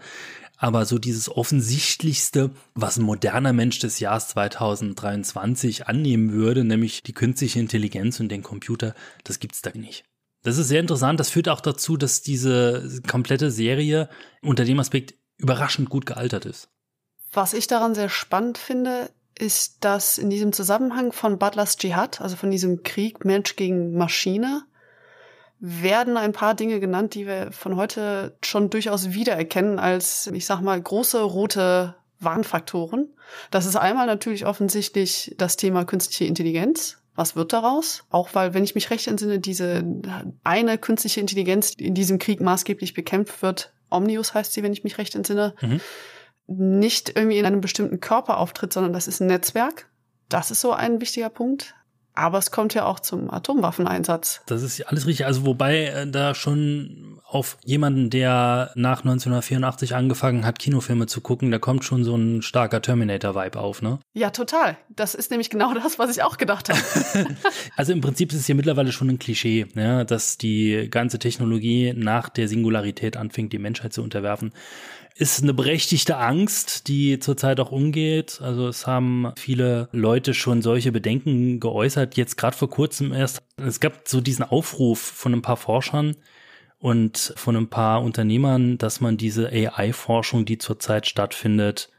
Aber so dieses Offensichtlichste, was ein moderner Mensch des Jahres 2023 annehmen würde, nämlich die künstliche Intelligenz und den Computer, das gibt's da nicht. Das ist sehr interessant. Das führt auch dazu, dass diese komplette Serie unter dem Aspekt überraschend gut gealtert ist. Was ich daran sehr spannend finde, ist, dass in diesem Zusammenhang von Butlers Dschihad, also von diesem Krieg Mensch gegen Maschine, werden ein paar Dinge genannt, die wir von heute schon durchaus wiedererkennen als, ich sag mal, große rote Warnfaktoren. Das ist einmal natürlich offensichtlich das Thema künstliche Intelligenz. Was wird daraus? Auch weil, wenn ich mich recht entsinne, diese eine künstliche Intelligenz, die in diesem Krieg maßgeblich bekämpft wird, Omnius heißt sie, wenn ich mich recht entsinne, Mhm. nicht irgendwie in einem bestimmten Körper auftritt, sondern das ist ein Netzwerk. Das ist so ein wichtiger Punkt. Aber es kommt ja auch zum Atomwaffeneinsatz. Das ist alles richtig. Also wobei äh, da schon auf jemanden, der nach 1984 angefangen hat, Kinofilme zu gucken, da kommt schon so ein starker Terminator-Vibe auf, ne? Ja, total. Das ist nämlich genau das, was ich auch gedacht habe. Also im Prinzip ist es ja mittlerweile schon ein Klischee, ja, dass die ganze Technologie nach der Singularität anfängt, die Menschheit zu unterwerfen. Ist eine berechtigte Angst, die zurzeit auch umgeht. Also es haben viele Leute schon solche Bedenken geäußert. Jetzt gerade vor kurzem erst. Es gab so diesen Aufruf von ein paar Forschern und von ein paar Unternehmern, dass man diese AI-Forschung, die zurzeit stattfindet,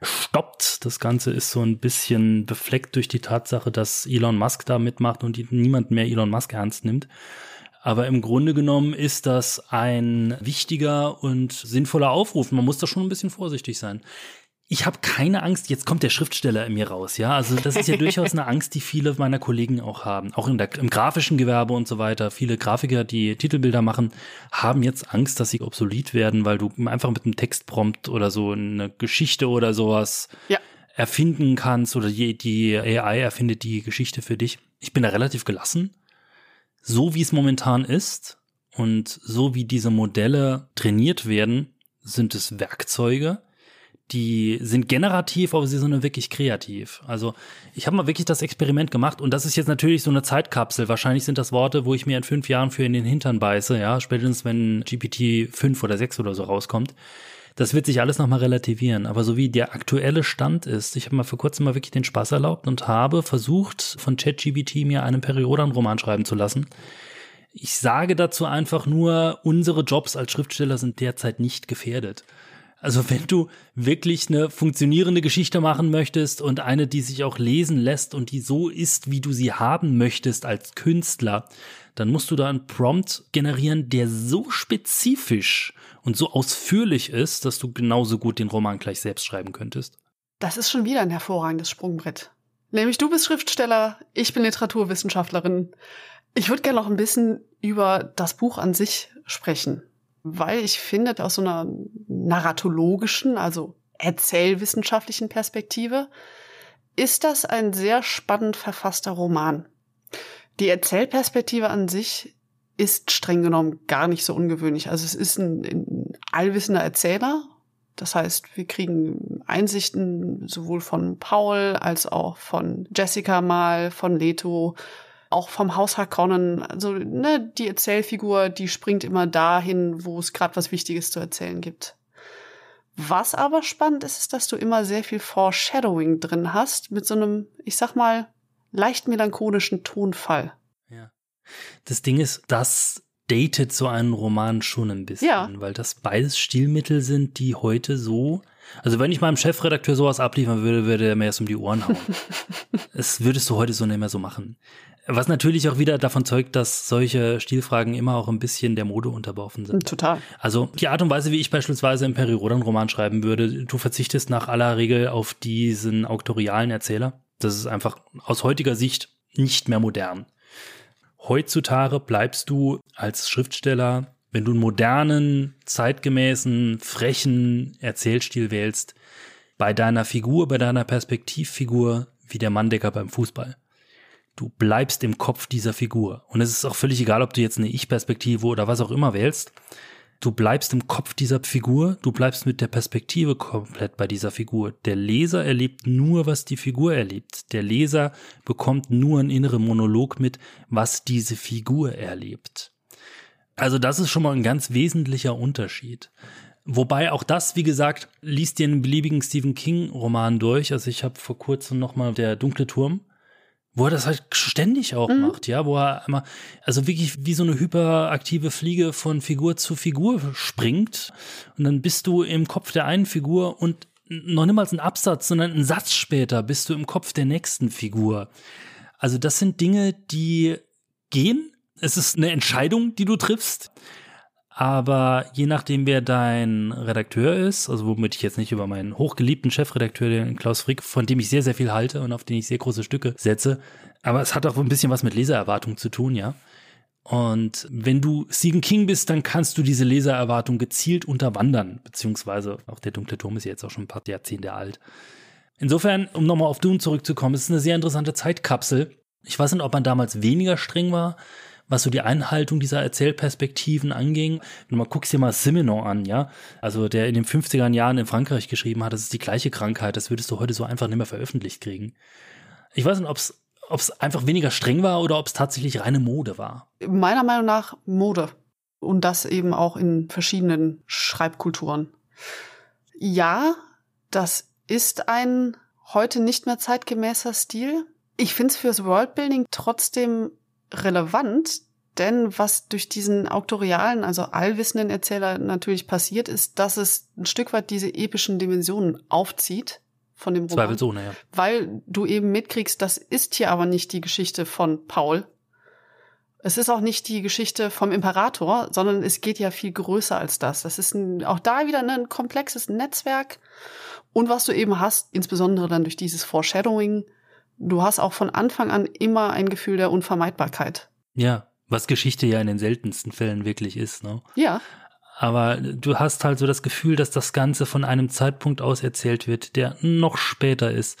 stoppt. Das Ganze ist so ein bisschen befleckt durch die Tatsache, dass Elon Musk da mitmacht und niemand mehr Elon Musk ernst nimmt. Aber im Grunde genommen ist das ein wichtiger und sinnvoller Aufruf. Man muss da schon ein bisschen vorsichtig sein. Ich habe keine Angst, jetzt kommt der Schriftsteller in mir raus, ja. Also das ist ja durchaus eine Angst, die viele meiner Kollegen auch haben. Auch in der, im grafischen Gewerbe und so weiter. Viele Grafiker, die Titelbilder machen, haben jetzt Angst, dass sie obsolet werden, weil du einfach mit einem Textprompt oder so eine Geschichte oder sowas ja. erfinden kannst oder die, die AI erfindet die Geschichte für dich. Ich bin da relativ gelassen. So wie es momentan ist und so wie diese Modelle trainiert werden, sind es Werkzeuge, die sind generativ, aber sie sind wirklich kreativ. Also ich habe mal wirklich das Experiment gemacht und das ist jetzt natürlich so eine Zeitkapsel. Wahrscheinlich sind das Worte, wo ich mir in fünf Jahren für in den Hintern beiße, ja, spätestens wenn GPT 5 oder 6 oder so rauskommt. Das wird sich alles nochmal relativieren. Aber so wie der aktuelle Stand ist, ich habe mal vor kurzem mal wirklich den Spaß erlaubt und habe versucht, von ChatGPT mir einen Periodan-Roman schreiben zu lassen. Ich sage dazu einfach nur, unsere Jobs als Schriftsteller sind derzeit nicht gefährdet. Also wenn du wirklich eine funktionierende Geschichte machen möchtest und eine, die sich auch lesen lässt und die so ist, wie du sie haben möchtest als Künstler, dann musst du da einen Prompt generieren, der so spezifisch und so ausführlich ist, dass du genauso gut den Roman gleich selbst schreiben könntest. Das ist schon wieder ein hervorragendes Sprungbrett. Nämlich du bist Schriftsteller, ich bin Literaturwissenschaftlerin. Ich würde gerne noch ein bisschen über das Buch an sich sprechen weil ich finde, aus so einer narratologischen, also erzählwissenschaftlichen Perspektive, ist das ein sehr spannend verfasster Roman. Die Erzählperspektive an sich ist streng genommen gar nicht so ungewöhnlich. Also es ist ein, ein allwissender Erzähler. Das heißt, wir kriegen Einsichten sowohl von Paul als auch von Jessica mal, von Leto, auch vom Haus Harkonnen, also ne, die Erzählfigur, die springt immer dahin, wo es gerade was Wichtiges zu erzählen gibt. Was aber spannend ist, ist, dass du immer sehr viel Foreshadowing drin hast, mit so einem, ich sag mal, leicht melancholischen Tonfall. Das Ding ist, das datet so einen Roman schon ein bisschen, ja. weil das beides Stilmittel sind, die heute so also wenn ich meinem Chefredakteur sowas abliefern würde, würde er mir erst um die Ohren hauen. das würdest du heute so nicht mehr so machen. Was natürlich auch wieder davon zeugt, dass solche Stilfragen immer auch ein bisschen der Mode unterworfen sind. Total. Also die Art und Weise, wie ich beispielsweise im Peri Rodan Roman schreiben würde, du verzichtest nach aller Regel auf diesen auktorialen Erzähler. Das ist einfach aus heutiger Sicht nicht mehr modern. Heutzutage bleibst du als Schriftsteller, wenn du einen modernen, zeitgemäßen, frechen Erzählstil wählst, bei deiner Figur, bei deiner Perspektivfigur wie der Manndecker beim Fußball. Du bleibst im Kopf dieser Figur. Und es ist auch völlig egal, ob du jetzt eine Ich-Perspektive oder was auch immer wählst. Du bleibst im Kopf dieser Figur, du bleibst mit der Perspektive komplett bei dieser Figur. Der Leser erlebt nur, was die Figur erlebt. Der Leser bekommt nur einen inneren Monolog mit, was diese Figur erlebt. Also das ist schon mal ein ganz wesentlicher Unterschied. Wobei auch das, wie gesagt, liest dir einen beliebigen Stephen King Roman durch. Also ich habe vor kurzem noch mal der dunkle Turm wo er das halt ständig auch mhm. macht, ja, wo er immer, also wirklich wie so eine hyperaktive Fliege von Figur zu Figur springt und dann bist du im Kopf der einen Figur und noch niemals ein Absatz, sondern ein Satz später bist du im Kopf der nächsten Figur. Also das sind Dinge, die gehen. Es ist eine Entscheidung, die du triffst. Aber je nachdem, wer dein Redakteur ist, also womit ich jetzt nicht über meinen hochgeliebten Chefredakteur, den Klaus Frick, von dem ich sehr, sehr viel halte und auf den ich sehr große Stücke setze, aber es hat auch ein bisschen was mit Lesererwartung zu tun, ja. Und wenn du Stephen King bist, dann kannst du diese Lesererwartung gezielt unterwandern, beziehungsweise auch der dunkle Turm ist jetzt auch schon ein paar Jahrzehnte alt. Insofern, um nochmal auf Dune zurückzukommen, es ist eine sehr interessante Zeitkapsel. Ich weiß nicht, ob man damals weniger streng war, was so die Einhaltung dieser Erzählperspektiven anging. Wenn mal guckst dir mal Simenon an, ja. Also der in den 50er Jahren in Frankreich geschrieben hat, das ist die gleiche Krankheit, das würdest du heute so einfach nicht mehr veröffentlicht kriegen. Ich weiß nicht, ob es ob es einfach weniger streng war oder ob es tatsächlich reine Mode war. Meiner Meinung nach Mode. Und das eben auch in verschiedenen Schreibkulturen. Ja, das ist ein heute nicht mehr zeitgemäßer Stil. Ich finde es fürs Worldbuilding trotzdem relevant, denn was durch diesen auktorialen, also allwissenden Erzähler natürlich passiert, ist, dass es ein Stück weit diese epischen Dimensionen aufzieht von dem Roman. Zweifelsohne, ja. Weil du eben mitkriegst, das ist hier aber nicht die Geschichte von Paul. Es ist auch nicht die Geschichte vom Imperator, sondern es geht ja viel größer als das. Das ist ein, auch da wieder ein komplexes Netzwerk. Und was du eben hast, insbesondere dann durch dieses Foreshadowing, du hast auch von Anfang an immer ein Gefühl der Unvermeidbarkeit. Ja, was Geschichte ja in den seltensten Fällen wirklich ist, ne? Ja. Aber du hast halt so das Gefühl, dass das Ganze von einem Zeitpunkt aus erzählt wird, der noch später ist,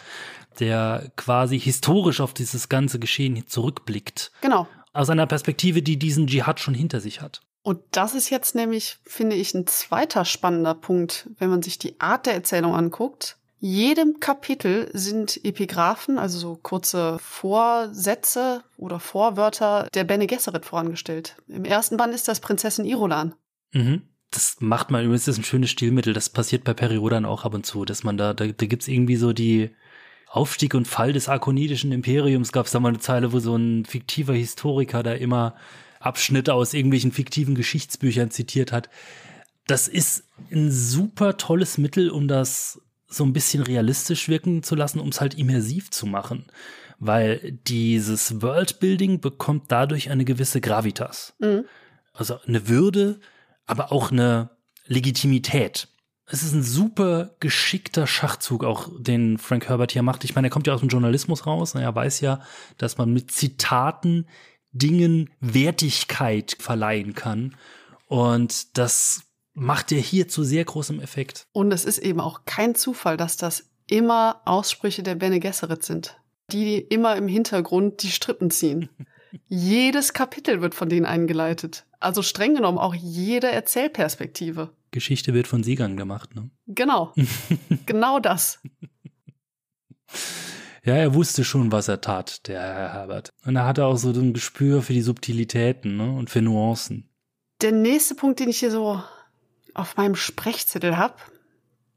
der quasi historisch auf dieses ganze Geschehen zurückblickt. Genau. Aus einer Perspektive, die diesen Dschihad schon hinter sich hat. Und das ist jetzt nämlich, finde ich, ein zweiter spannender Punkt, wenn man sich die Art der Erzählung anguckt. Jedem Kapitel sind Epigraphen, also so kurze Vorsätze oder Vorwörter der Bene Gesserit vorangestellt. Im ersten Band ist das Prinzessin Irolan. Mhm. Das macht man übrigens, das ist ein schönes Stilmittel. Das passiert bei Periodan auch ab und zu, dass man da, da, da gibt's irgendwie so die Aufstieg und Fall des arkonidischen Imperiums. Gab's da mal eine Zeile, wo so ein fiktiver Historiker da immer Abschnitte aus irgendwelchen fiktiven Geschichtsbüchern zitiert hat. Das ist ein super tolles Mittel, um das so ein bisschen realistisch wirken zu lassen, um es halt immersiv zu machen. Weil dieses Worldbuilding bekommt dadurch eine gewisse Gravitas. Mhm. Also eine Würde, aber auch eine Legitimität. Es ist ein super geschickter Schachzug, auch den Frank Herbert hier macht. Ich meine, er kommt ja aus dem Journalismus raus. Er weiß ja, dass man mit Zitaten Dingen Wertigkeit verleihen kann. Und das macht er hier zu sehr großem Effekt. Und es ist eben auch kein Zufall, dass das immer Aussprüche der Bene Gesserit sind, die immer im Hintergrund die Strippen ziehen. Jedes Kapitel wird von denen eingeleitet. Also streng genommen auch jede Erzählperspektive. Geschichte wird von Siegern gemacht, ne? Genau. genau das. Ja, er wusste schon, was er tat, der Herr Herbert. Und er hatte auch so ein Gespür für die Subtilitäten ne? und für Nuancen. Der nächste Punkt, den ich hier so auf meinem Sprechzettel habe,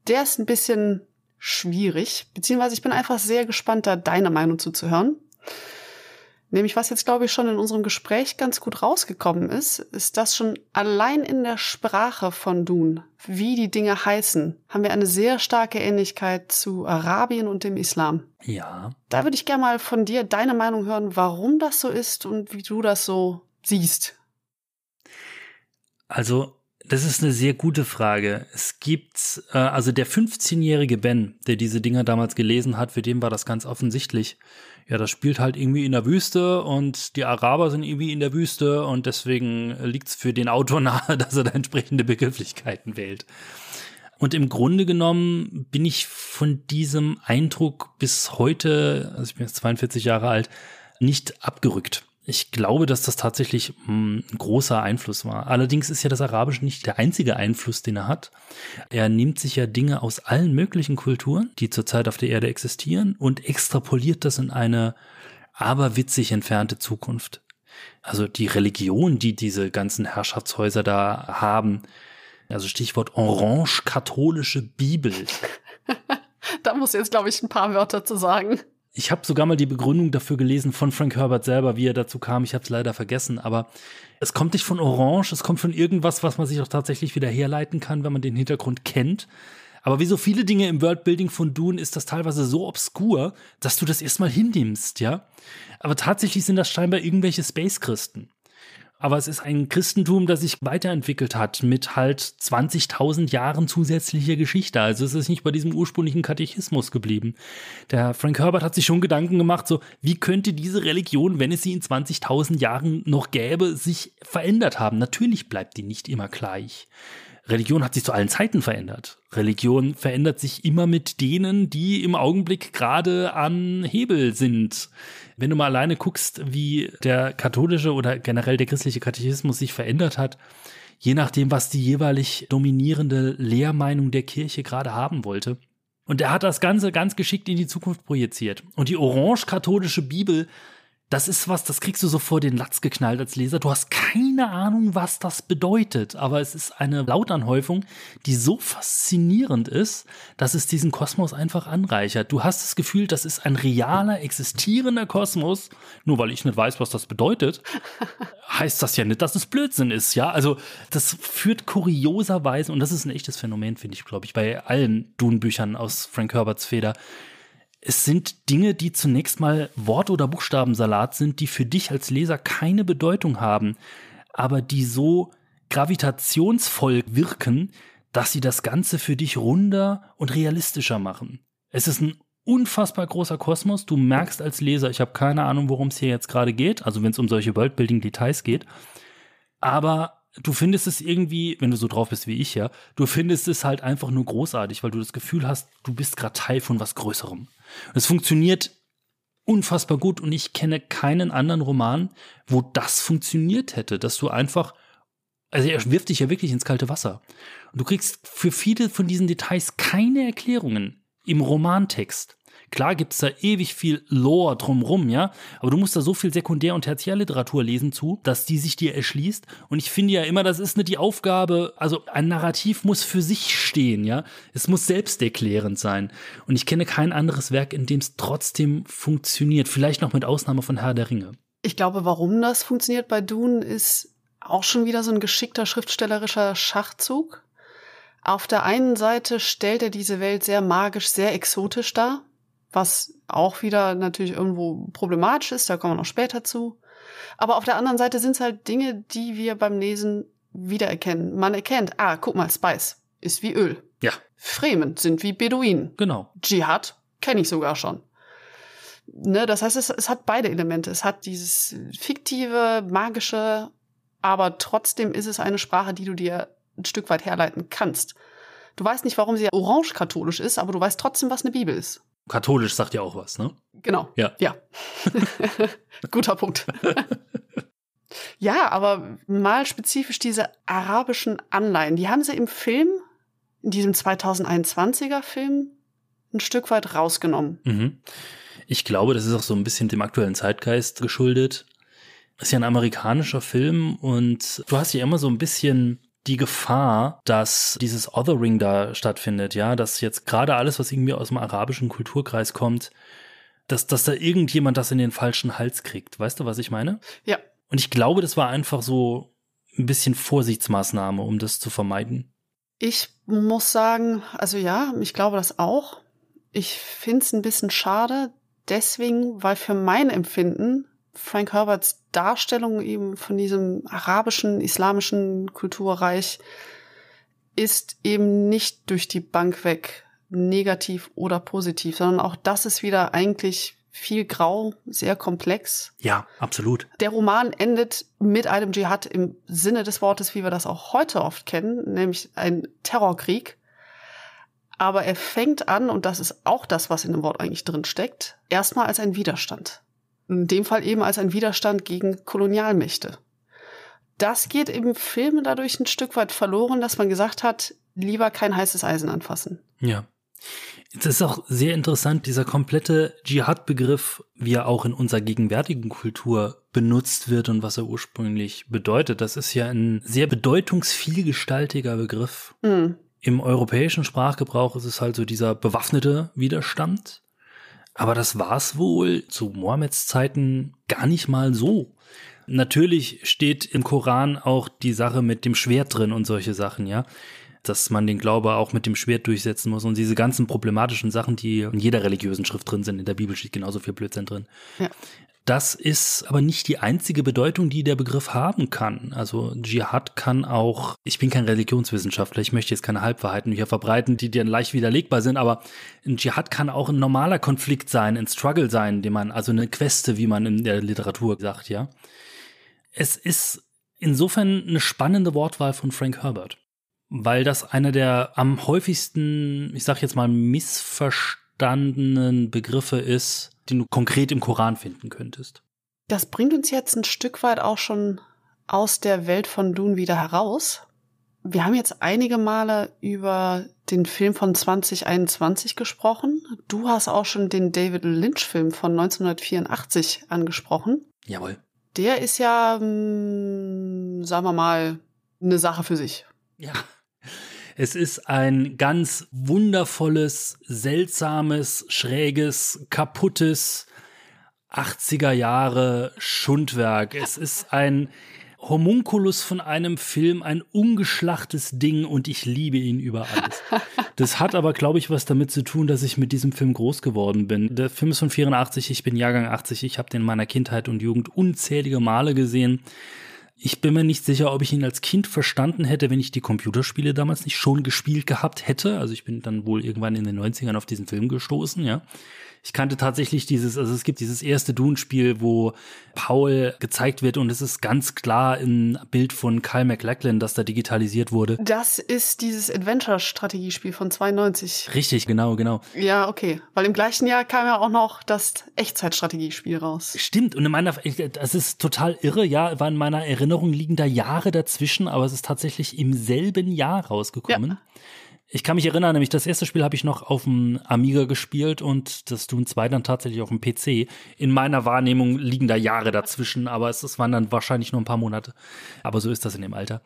der ist ein bisschen schwierig, beziehungsweise ich bin einfach sehr gespannt, da deine Meinung zuzuhören. Nämlich, was jetzt, glaube ich, schon in unserem Gespräch ganz gut rausgekommen ist, ist, dass schon allein in der Sprache von Dun, wie die Dinge heißen, haben wir eine sehr starke Ähnlichkeit zu Arabien und dem Islam. Ja. Da würde ich gerne mal von dir deine Meinung hören, warum das so ist und wie du das so siehst. Also, das ist eine sehr gute Frage. Es gibt, äh, also der 15-jährige Ben, der diese Dinger damals gelesen hat, für den war das ganz offensichtlich. Ja, das spielt halt irgendwie in der Wüste und die Araber sind irgendwie in der Wüste und deswegen liegt es für den Autor nahe, dass er da entsprechende Begrifflichkeiten wählt. Und im Grunde genommen bin ich von diesem Eindruck bis heute, also ich bin jetzt 42 Jahre alt, nicht abgerückt. Ich glaube, dass das tatsächlich hm, ein großer Einfluss war. Allerdings ist ja das Arabische nicht der einzige Einfluss, den er hat. Er nimmt sich ja Dinge aus allen möglichen Kulturen, die zurzeit auf der Erde existieren, und extrapoliert das in eine aberwitzig entfernte Zukunft. Also die Religion, die diese ganzen Herrschaftshäuser da haben, also Stichwort orange-katholische Bibel. da muss jetzt, glaube ich, ein paar Wörter zu sagen. Ich habe sogar mal die Begründung dafür gelesen von Frank Herbert selber, wie er dazu kam. Ich habe es leider vergessen, aber es kommt nicht von Orange, es kommt von irgendwas, was man sich auch tatsächlich wieder herleiten kann, wenn man den Hintergrund kennt. Aber wie so viele Dinge im Worldbuilding von Dune ist das teilweise so obskur, dass du das erstmal hinnimmst, ja. Aber tatsächlich sind das scheinbar irgendwelche Space-Christen aber es ist ein Christentum, das sich weiterentwickelt hat mit halt 20.000 Jahren zusätzlicher Geschichte. Also es ist nicht bei diesem ursprünglichen Katechismus geblieben. Der Frank Herbert hat sich schon Gedanken gemacht, so wie könnte diese Religion, wenn es sie in 20.000 Jahren noch gäbe, sich verändert haben. Natürlich bleibt die nicht immer gleich. Religion hat sich zu allen Zeiten verändert. Religion verändert sich immer mit denen, die im Augenblick gerade an Hebel sind. Wenn du mal alleine guckst, wie der katholische oder generell der christliche Katechismus sich verändert hat, je nachdem, was die jeweilig dominierende Lehrmeinung der Kirche gerade haben wollte. Und er hat das Ganze ganz geschickt in die Zukunft projiziert. Und die orange-katholische Bibel das ist was, das kriegst du so vor den Latz geknallt als Leser. Du hast keine Ahnung, was das bedeutet, aber es ist eine Lautanhäufung, die so faszinierend ist, dass es diesen Kosmos einfach anreichert. Du hast das Gefühl, das ist ein realer, existierender Kosmos. Nur weil ich nicht weiß, was das bedeutet, heißt das ja nicht, dass es Blödsinn ist, ja? Also, das führt kurioserweise, und das ist ein echtes Phänomen, finde ich, glaube ich, bei allen Dune-Büchern aus Frank Herberts Feder, es sind Dinge, die zunächst mal Wort- oder Buchstabensalat sind, die für dich als Leser keine Bedeutung haben, aber die so gravitationsvoll wirken, dass sie das Ganze für dich runder und realistischer machen. Es ist ein unfassbar großer Kosmos. Du merkst als Leser, ich habe keine Ahnung, worum es hier jetzt gerade geht, also wenn es um solche Worldbuilding-Details geht. Aber du findest es irgendwie, wenn du so drauf bist wie ich, ja, du findest es halt einfach nur großartig, weil du das Gefühl hast, du bist gerade Teil von was Größerem. Es funktioniert unfassbar gut und ich kenne keinen anderen Roman, wo das funktioniert hätte, dass du einfach Also er wirft dich ja wirklich ins kalte Wasser. Und du kriegst für viele von diesen Details keine Erklärungen im Romantext. Klar gibt's da ewig viel Lore drumrum, ja, aber du musst da so viel Sekundär- und Tertiärliteratur lesen zu, dass die sich dir erschließt. Und ich finde ja immer, das ist nicht die Aufgabe, also ein Narrativ muss für sich stehen, ja. Es muss selbsterklärend sein. Und ich kenne kein anderes Werk, in dem es trotzdem funktioniert. Vielleicht noch mit Ausnahme von Herr der Ringe. Ich glaube, warum das funktioniert bei Dune ist auch schon wieder so ein geschickter schriftstellerischer Schachzug. Auf der einen Seite stellt er diese Welt sehr magisch, sehr exotisch dar was auch wieder natürlich irgendwo problematisch ist, da kommen wir noch später zu. Aber auf der anderen Seite sind es halt Dinge, die wir beim Lesen wiedererkennen. Man erkennt, ah, guck mal, Spice ist wie Öl. Ja. Fremen sind wie Beduinen. Genau. Dschihad kenne ich sogar schon. Ne, das heißt, es, es hat beide Elemente. Es hat dieses fiktive, magische, aber trotzdem ist es eine Sprache, die du dir ein Stück weit herleiten kannst. Du weißt nicht, warum sie orange-katholisch ist, aber du weißt trotzdem, was eine Bibel ist. Katholisch sagt ja auch was, ne? Genau. Ja. Ja. Guter Punkt. ja, aber mal spezifisch diese arabischen Anleihen, die haben sie im Film, in diesem 2021er Film, ein Stück weit rausgenommen. Mhm. Ich glaube, das ist auch so ein bisschen dem aktuellen Zeitgeist geschuldet. Das ist ja ein amerikanischer Film und du hast ja immer so ein bisschen die Gefahr, dass dieses Othering da stattfindet, ja, dass jetzt gerade alles, was irgendwie aus dem arabischen Kulturkreis kommt, dass, dass da irgendjemand das in den falschen Hals kriegt. Weißt du, was ich meine? Ja. Und ich glaube, das war einfach so ein bisschen Vorsichtsmaßnahme, um das zu vermeiden. Ich muss sagen, also ja, ich glaube das auch. Ich finde es ein bisschen schade, deswegen, weil für mein Empfinden Frank Herberts Darstellung eben von diesem arabischen, islamischen Kulturreich ist eben nicht durch die Bank weg negativ oder positiv, sondern auch das ist wieder eigentlich viel grau, sehr komplex. Ja, absolut. Der Roman endet mit einem Dschihad im Sinne des Wortes, wie wir das auch heute oft kennen, nämlich ein Terrorkrieg. Aber er fängt an, und das ist auch das, was in dem Wort eigentlich drin steckt, erstmal als ein Widerstand. In dem Fall eben als ein Widerstand gegen Kolonialmächte. Das geht im Film dadurch ein Stück weit verloren, dass man gesagt hat, lieber kein heißes Eisen anfassen. Ja. Es ist auch sehr interessant, dieser komplette Dschihad-Begriff, wie er auch in unserer gegenwärtigen Kultur benutzt wird und was er ursprünglich bedeutet. Das ist ja ein sehr bedeutungsvielgestaltiger Begriff. Mhm. Im europäischen Sprachgebrauch ist es halt so dieser bewaffnete Widerstand. Aber das war's wohl zu Mohammeds Zeiten gar nicht mal so. Natürlich steht im Koran auch die Sache mit dem Schwert drin und solche Sachen, ja. Dass man den Glaube auch mit dem Schwert durchsetzen muss und diese ganzen problematischen Sachen, die in jeder religiösen Schrift drin sind. In der Bibel steht genauso viel Blödsinn drin. Ja. Das ist aber nicht die einzige Bedeutung, die der Begriff haben kann. Also Dschihad kann auch, ich bin kein Religionswissenschaftler, ich möchte jetzt keine Halbwahrheiten hier verbreiten, die dir leicht widerlegbar sind, aber ein Dschihad kann auch ein normaler Konflikt sein, ein Struggle sein, den man, also eine Queste, wie man in der Literatur sagt, ja. Es ist insofern eine spannende Wortwahl von Frank Herbert, weil das einer der am häufigsten, ich sag jetzt mal, missverstandenen Begriffe ist, den du konkret im Koran finden könntest. Das bringt uns jetzt ein Stück weit auch schon aus der Welt von Dune wieder heraus. Wir haben jetzt einige Male über den Film von 2021 gesprochen. Du hast auch schon den David Lynch-Film von 1984 angesprochen. Jawohl. Der ist ja, mh, hm, sagen wir mal, eine Sache für sich. Ja. Es ist ein ganz wundervolles, seltsames, schräges, kaputtes 80er Jahre Schundwerk. Es ist ein Homunculus von einem Film, ein ungeschlachtes Ding und ich liebe ihn über alles. Das hat aber, glaube ich, was damit zu tun, dass ich mit diesem Film groß geworden bin. Der Film ist von 84, ich bin Jahrgang 80, ich habe den in meiner Kindheit und Jugend unzählige Male gesehen. Ich bin mir nicht sicher, ob ich ihn als Kind verstanden hätte, wenn ich die Computerspiele damals nicht schon gespielt gehabt hätte. Also ich bin dann wohl irgendwann in den 90ern auf diesen Film gestoßen, ja. Ich kannte tatsächlich dieses, also es gibt dieses erste Dune-Spiel, wo Paul gezeigt wird und es ist ganz klar ein Bild von Kyle MacLachlan, das da digitalisiert wurde. Das ist dieses Adventure-Strategiespiel von 92. Richtig, genau, genau. Ja, okay. Weil im gleichen Jahr kam ja auch noch das Echtzeitstrategiespiel raus. Stimmt. Und in meiner, das ist total irre, ja, war in meiner Erinnerung liegen da Jahre dazwischen, aber es ist tatsächlich im selben Jahr rausgekommen. Ja. Ich kann mich erinnern, nämlich das erste Spiel habe ich noch auf dem Amiga gespielt und das Doom 2 dann tatsächlich auf dem PC. In meiner Wahrnehmung liegen da Jahre dazwischen, aber es, es waren dann wahrscheinlich nur ein paar Monate. Aber so ist das in dem Alter.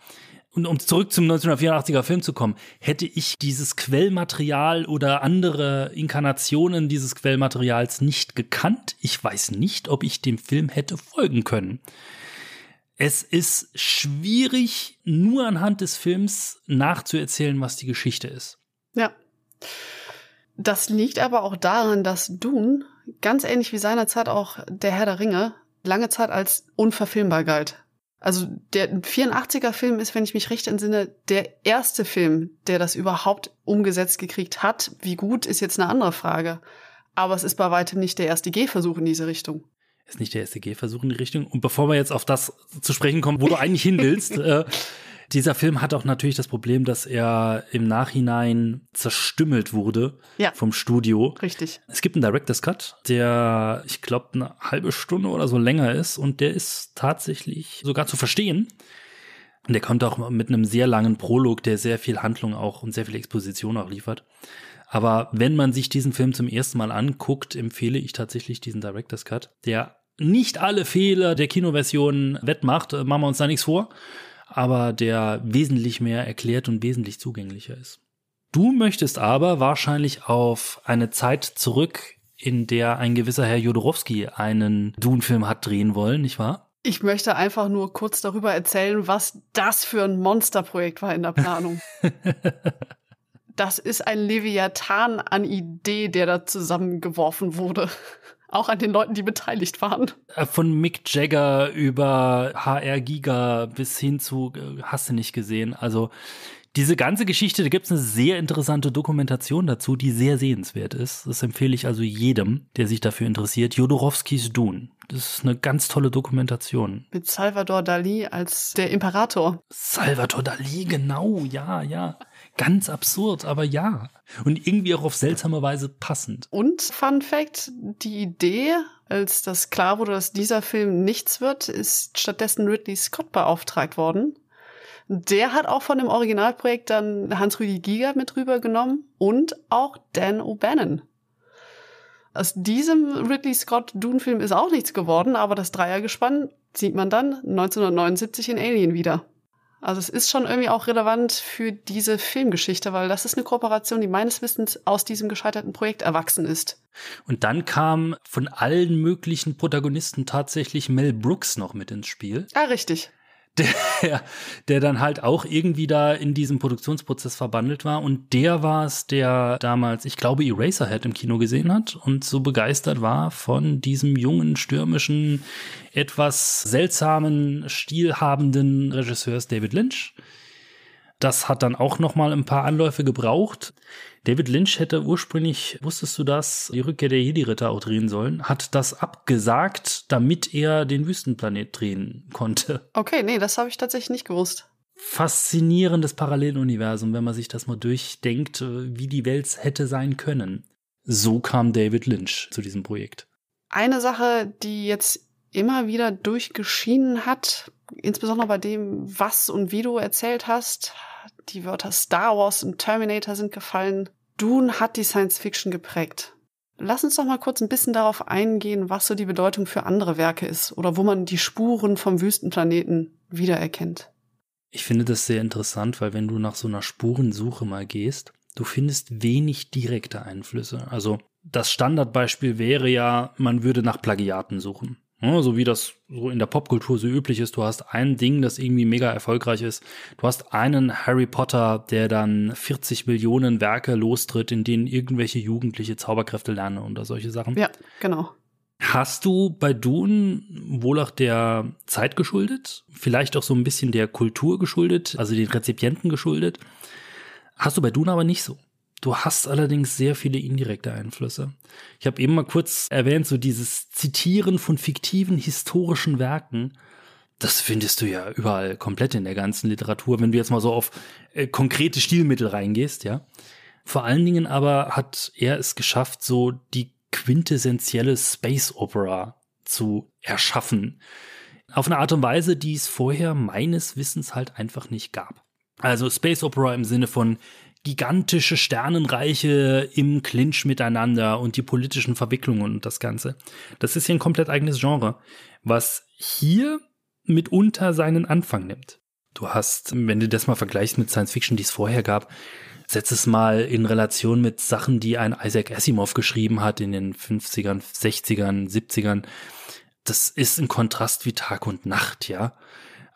Und um zurück zum 1984er Film zu kommen, hätte ich dieses Quellmaterial oder andere Inkarnationen dieses Quellmaterials nicht gekannt, ich weiß nicht, ob ich dem Film hätte folgen können. Es ist schwierig, nur anhand des Films nachzuerzählen, was die Geschichte ist. Ja. Das liegt aber auch daran, dass Dune, ganz ähnlich wie seinerzeit auch der Herr der Ringe, lange Zeit als unverfilmbar galt. Also der 84er Film ist, wenn ich mich recht entsinne, der erste Film, der das überhaupt umgesetzt gekriegt hat. Wie gut ist jetzt eine andere Frage. Aber es ist bei weitem nicht der erste Gehversuch in diese Richtung ist nicht der SDG-Versuch in die Richtung. Und bevor wir jetzt auf das zu sprechen kommen, wo du eigentlich hin willst, äh, dieser Film hat auch natürlich das Problem, dass er im Nachhinein zerstümmelt wurde ja, vom Studio. Richtig. Es gibt einen Director's Cut, der, ich glaube, eine halbe Stunde oder so länger ist und der ist tatsächlich sogar zu verstehen. Und der kommt auch mit einem sehr langen Prolog, der sehr viel Handlung auch und sehr viel Exposition auch liefert. Aber wenn man sich diesen Film zum ersten Mal anguckt, empfehle ich tatsächlich diesen Director's Cut, der nicht alle Fehler der Kinoversion wettmacht, äh, machen wir uns da nichts vor, aber der wesentlich mehr erklärt und wesentlich zugänglicher ist. Du möchtest aber wahrscheinlich auf eine Zeit zurück, in der ein gewisser Herr Jodorowski einen Dune-Film hat drehen wollen, nicht wahr? Ich möchte einfach nur kurz darüber erzählen, was das für ein Monsterprojekt war in der Planung. das ist ein Leviathan an Idee, der da zusammengeworfen wurde. Auch an den Leuten, die beteiligt waren. Äh, von Mick Jagger über HR Giga bis hin zu, äh, hast du nicht gesehen. Also diese ganze Geschichte, da gibt es eine sehr interessante Dokumentation dazu, die sehr sehenswert ist. Das empfehle ich also jedem, der sich dafür interessiert. Jodorowskis Dune. Das ist eine ganz tolle Dokumentation. Mit Salvador Dali als der Imperator. Salvador Dali, genau, ja, ja. Ganz absurd, aber ja. Und irgendwie auch auf seltsame Weise passend. Und Fun Fact, die Idee, als das klar wurde, dass dieser Film nichts wird, ist stattdessen Ridley Scott beauftragt worden. Der hat auch von dem Originalprojekt dann Hans-Rüdi Giger mit rübergenommen und auch Dan O'Bannon. Aus diesem Ridley Scott Dune-Film ist auch nichts geworden, aber das Dreiergespann sieht man dann 1979 in Alien wieder. Also es ist schon irgendwie auch relevant für diese Filmgeschichte, weil das ist eine Kooperation, die meines Wissens aus diesem gescheiterten Projekt erwachsen ist. Und dann kam von allen möglichen Protagonisten tatsächlich Mel Brooks noch mit ins Spiel. Ah, richtig der, der dann halt auch irgendwie da in diesem Produktionsprozess verbandelt war. Und der war es, der damals, ich glaube, Eraserhead im Kino gesehen hat und so begeistert war von diesem jungen, stürmischen, etwas seltsamen, stilhabenden Regisseurs David Lynch. Das hat dann auch noch mal ein paar Anläufe gebraucht. David Lynch hätte ursprünglich, wusstest du das, die Rückkehr der Jedi-Ritter auch drehen sollen, hat das abgesagt, damit er den Wüstenplanet drehen konnte. Okay, nee, das habe ich tatsächlich nicht gewusst. Faszinierendes Paralleluniversum, wenn man sich das mal durchdenkt, wie die Welt hätte sein können. So kam David Lynch zu diesem Projekt. Eine Sache, die jetzt immer wieder durchgeschienen hat, insbesondere bei dem, was und wie du erzählt hast, die Wörter Star Wars und Terminator sind gefallen. Dune hat die Science Fiction geprägt. Lass uns doch mal kurz ein bisschen darauf eingehen, was so die Bedeutung für andere Werke ist oder wo man die Spuren vom Wüstenplaneten wiedererkennt. Ich finde das sehr interessant, weil wenn du nach so einer Spurensuche mal gehst, du findest wenig direkte Einflüsse. Also das Standardbeispiel wäre ja, man würde nach Plagiaten suchen. Ja, so wie das so in der Popkultur so üblich ist. Du hast ein Ding, das irgendwie mega erfolgreich ist. Du hast einen Harry Potter, der dann 40 Millionen Werke lostritt, in denen irgendwelche Jugendliche Zauberkräfte lernen oder solche Sachen. Ja, genau. Hast du bei Dune wohl auch der Zeit geschuldet? Vielleicht auch so ein bisschen der Kultur geschuldet, also den Rezipienten geschuldet? Hast du bei Dune aber nicht so. Du hast allerdings sehr viele indirekte Einflüsse. Ich habe eben mal kurz erwähnt, so dieses Zitieren von fiktiven historischen Werken. Das findest du ja überall komplett in der ganzen Literatur, wenn du jetzt mal so auf äh, konkrete Stilmittel reingehst, ja. Vor allen Dingen aber hat er es geschafft, so die quintessentielle Space Opera zu erschaffen. Auf eine Art und Weise, die es vorher meines Wissens halt einfach nicht gab. Also Space Opera im Sinne von gigantische Sternenreiche im Clinch miteinander und die politischen Verwicklungen und das Ganze. Das ist hier ein komplett eigenes Genre, was hier mitunter seinen Anfang nimmt. Du hast, wenn du das mal vergleichst mit Science Fiction, die es vorher gab, setz es mal in Relation mit Sachen, die ein Isaac Asimov geschrieben hat in den 50ern, 60ern, 70ern. Das ist ein Kontrast wie Tag und Nacht, ja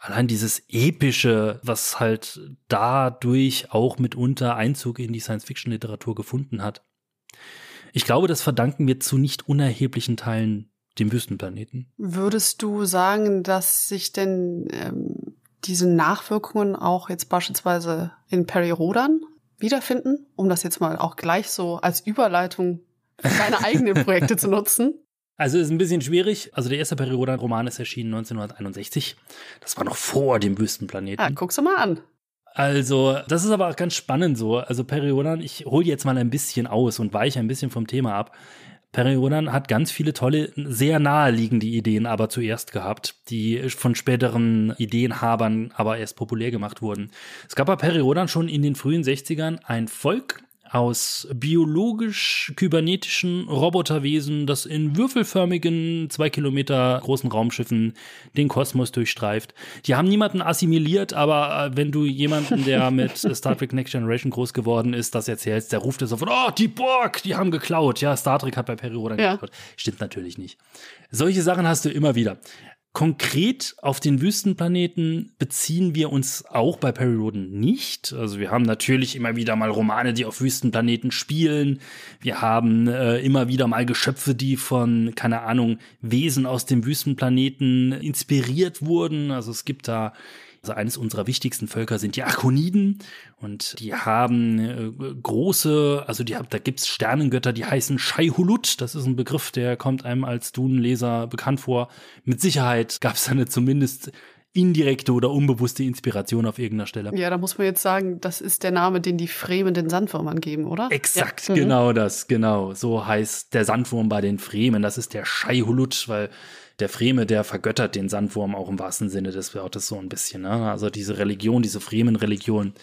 allein dieses epische, was halt dadurch auch mitunter Einzug in die Science-Fiction-Literatur gefunden hat. Ich glaube, das verdanken wir zu nicht unerheblichen Teilen dem Wüstenplaneten. Würdest du sagen, dass sich denn ähm, diese Nachwirkungen auch jetzt beispielsweise in Perry Rodan wiederfinden, um das jetzt mal auch gleich so als Überleitung für deine eigenen Projekte zu nutzen? Also ist ein bisschen schwierig. Also der erste Periodan-Roman ist erschienen 1961. Das war noch vor dem Wüstenplaneten. Ja, guck's mal an. Also, das ist aber auch ganz spannend so. Also Periodan, ich hole jetzt mal ein bisschen aus und weiche ein bisschen vom Thema ab. Periodan hat ganz viele tolle, sehr naheliegende Ideen aber zuerst gehabt, die von späteren Ideenhabern aber erst populär gemacht wurden. Es gab bei Periodan schon in den frühen 60ern ein Volk, aus biologisch-kybernetischen Roboterwesen, das in würfelförmigen, zwei Kilometer großen Raumschiffen den Kosmos durchstreift. Die haben niemanden assimiliert, aber äh, wenn du jemanden, der mit Star Trek Next Generation groß geworden ist, das erzählst, der ruft es sofort, oh, die Borg, die haben geklaut. Ja, Star Trek hat bei Perry Rodan ja. geklaut. Stimmt natürlich nicht. Solche Sachen hast du immer wieder. Konkret auf den Wüstenplaneten beziehen wir uns auch bei Perry Roden nicht. Also wir haben natürlich immer wieder mal Romane, die auf Wüstenplaneten spielen. Wir haben äh, immer wieder mal Geschöpfe, die von, keine Ahnung, Wesen aus dem Wüstenplaneten inspiriert wurden. Also es gibt da also eines unserer wichtigsten Völker sind die Akoniden und die haben äh, große, also die, da gibt's Sternengötter, die heißen Shai-Hulut. Das ist ein Begriff, der kommt einem als Dune-Leser bekannt vor. Mit Sicherheit gab's eine zumindest indirekte oder unbewusste Inspiration auf irgendeiner Stelle. Ja, da muss man jetzt sagen, das ist der Name, den die Fremen den Sandwürmern geben, oder? Exakt, ja. genau mhm. das, genau. So heißt der Sandwurm bei den Fremen. Das ist der Shai-Hulut, weil der Freme, der vergöttert den Sandwurm auch im wahrsten Sinne des Wortes so ein bisschen. Ne? Also diese Religion, diese Fremen-Religion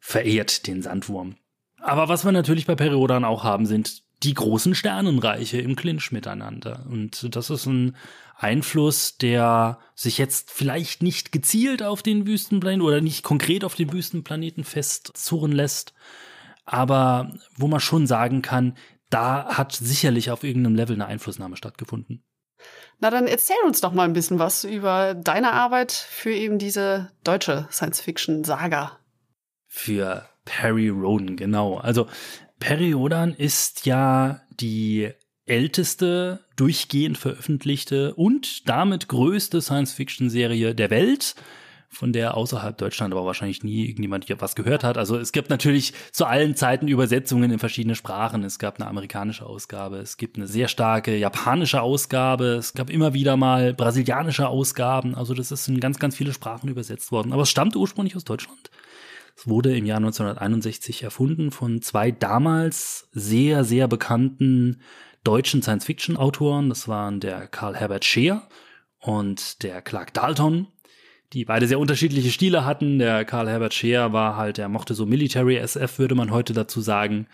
verehrt den Sandwurm. Aber was wir natürlich bei Periodan auch haben, sind die großen Sternenreiche im Clinch miteinander. Und das ist ein Einfluss, der sich jetzt vielleicht nicht gezielt auf den Wüstenplaneten oder nicht konkret auf den Wüstenplaneten festzurren lässt, aber wo man schon sagen kann, da hat sicherlich auf irgendeinem Level eine Einflussnahme stattgefunden. Na, dann erzähl uns doch mal ein bisschen was über deine Arbeit für eben diese deutsche Science-Fiction-Saga. Für Perry Rodan, genau. Also Perry Rodan ist ja die älteste durchgehend veröffentlichte und damit größte Science-Fiction-Serie der Welt von der außerhalb Deutschland aber wahrscheinlich nie irgendjemand was gehört hat. Also es gibt natürlich zu allen Zeiten Übersetzungen in verschiedene Sprachen. Es gab eine amerikanische Ausgabe, es gibt eine sehr starke japanische Ausgabe, es gab immer wieder mal brasilianische Ausgaben. Also das ist in ganz, ganz viele Sprachen übersetzt worden. Aber es stammt ursprünglich aus Deutschland. Es wurde im Jahr 1961 erfunden von zwei damals sehr, sehr bekannten deutschen Science-Fiction-Autoren. Das waren der Karl Herbert Scheer und der Clark Dalton die beide sehr unterschiedliche Stile hatten. Der Karl Herbert Scheer war halt, er mochte so Military SF, würde man heute dazu sagen.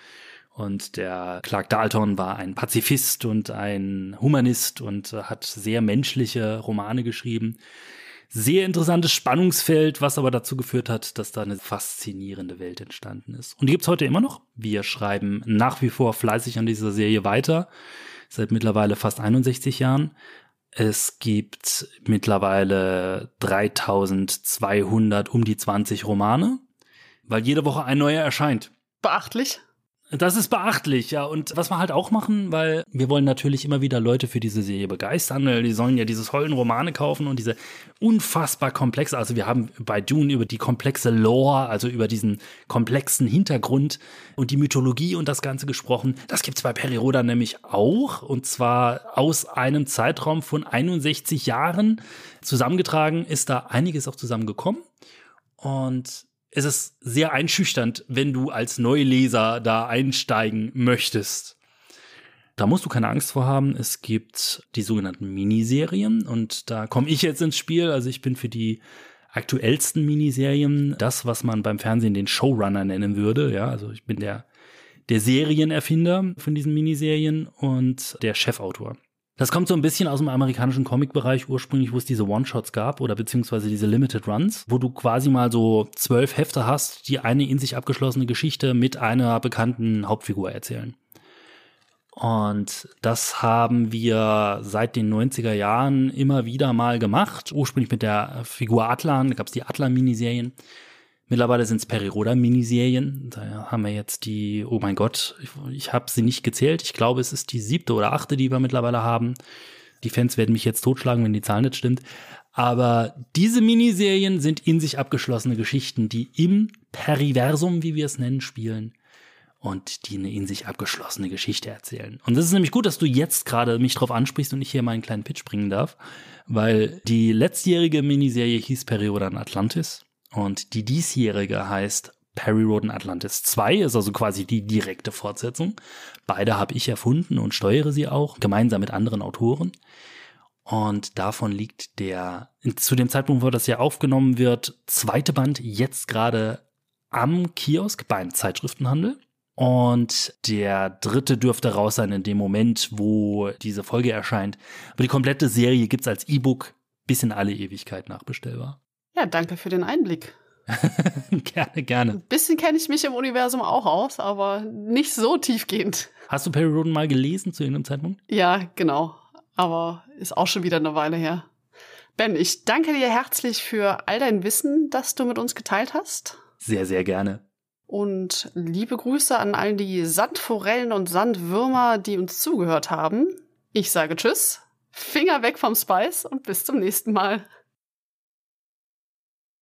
Und der Clark Dalton war ein Pazifist und ein Humanist und hat sehr menschliche Romane geschrieben. Sehr interessantes Spannungsfeld, was aber dazu geführt hat, dass da eine faszinierende Welt entstanden ist. Und die gibt's heute immer noch. Wir schreiben nach wie vor fleißig an dieser Serie weiter. Seit mittlerweile fast 61 Jahren. Es gibt mittlerweile 3200, um die 20 Romane, weil jede Woche ein neuer erscheint. Beachtlich. Das ist beachtlich, ja. Und was wir halt auch machen, weil wir wollen natürlich immer wieder Leute für diese Serie begeistern. Die sollen ja dieses Heulen Romane kaufen und diese unfassbar komplexe, also wir haben bei Dune über die komplexe Lore, also über diesen komplexen Hintergrund und die Mythologie und das Ganze gesprochen. Das gibt's bei Periroda nämlich auch. Und zwar aus einem Zeitraum von 61 Jahren. Zusammengetragen ist da einiges auch zusammengekommen. Und es ist sehr einschüchternd, wenn du als Neuleser da einsteigen möchtest. Da musst du keine Angst vor haben. Es gibt die sogenannten Miniserien und da komme ich jetzt ins Spiel. Also ich bin für die aktuellsten Miniserien das, was man beim Fernsehen den Showrunner nennen würde. Ja, also ich bin der, der Serienerfinder von diesen Miniserien und der Chefautor. Das kommt so ein bisschen aus dem amerikanischen Comic-Bereich ursprünglich, wo es diese One-Shots gab oder beziehungsweise diese Limited Runs, wo du quasi mal so zwölf Hefte hast, die eine in sich abgeschlossene Geschichte mit einer bekannten Hauptfigur erzählen. Und das haben wir seit den 90er Jahren immer wieder mal gemacht. Ursprünglich mit der Figur Atlan, da gab es die Atlan-Miniserien. Mittlerweile sind es Periroda-Miniserien. Da haben wir jetzt die, oh mein Gott, ich, ich habe sie nicht gezählt. Ich glaube, es ist die siebte oder achte, die wir mittlerweile haben. Die Fans werden mich jetzt totschlagen, wenn die Zahl nicht stimmt. Aber diese Miniserien sind in sich abgeschlossene Geschichten, die im Periversum, wie wir es nennen, spielen und die eine in sich abgeschlossene Geschichte erzählen. Und das ist nämlich gut, dass du jetzt gerade mich drauf ansprichst und ich hier meinen kleinen Pitch bringen darf, weil die letztjährige Miniserie hieß Periodan Atlantis und die diesjährige heißt Perry Roden Atlantis 2, ist also quasi die direkte Fortsetzung. Beide habe ich erfunden und steuere sie auch, gemeinsam mit anderen Autoren. Und davon liegt der, zu dem Zeitpunkt, wo das ja aufgenommen wird, zweite Band jetzt gerade am Kiosk beim Zeitschriftenhandel. Und der dritte dürfte raus sein in dem Moment, wo diese Folge erscheint. Aber die komplette Serie gibt's als E-Book bis in alle Ewigkeit nachbestellbar. Ja, danke für den Einblick. gerne, gerne. Ein bisschen kenne ich mich im Universum auch aus, aber nicht so tiefgehend. Hast du Perry Roden mal gelesen zu irgendeinem Zeitpunkt? Ja, genau. Aber ist auch schon wieder eine Weile her. Ben, ich danke dir herzlich für all dein Wissen, das du mit uns geteilt hast. Sehr, sehr gerne. Und liebe Grüße an all die Sandforellen und Sandwürmer, die uns zugehört haben. Ich sage Tschüss, Finger weg vom Spice und bis zum nächsten Mal.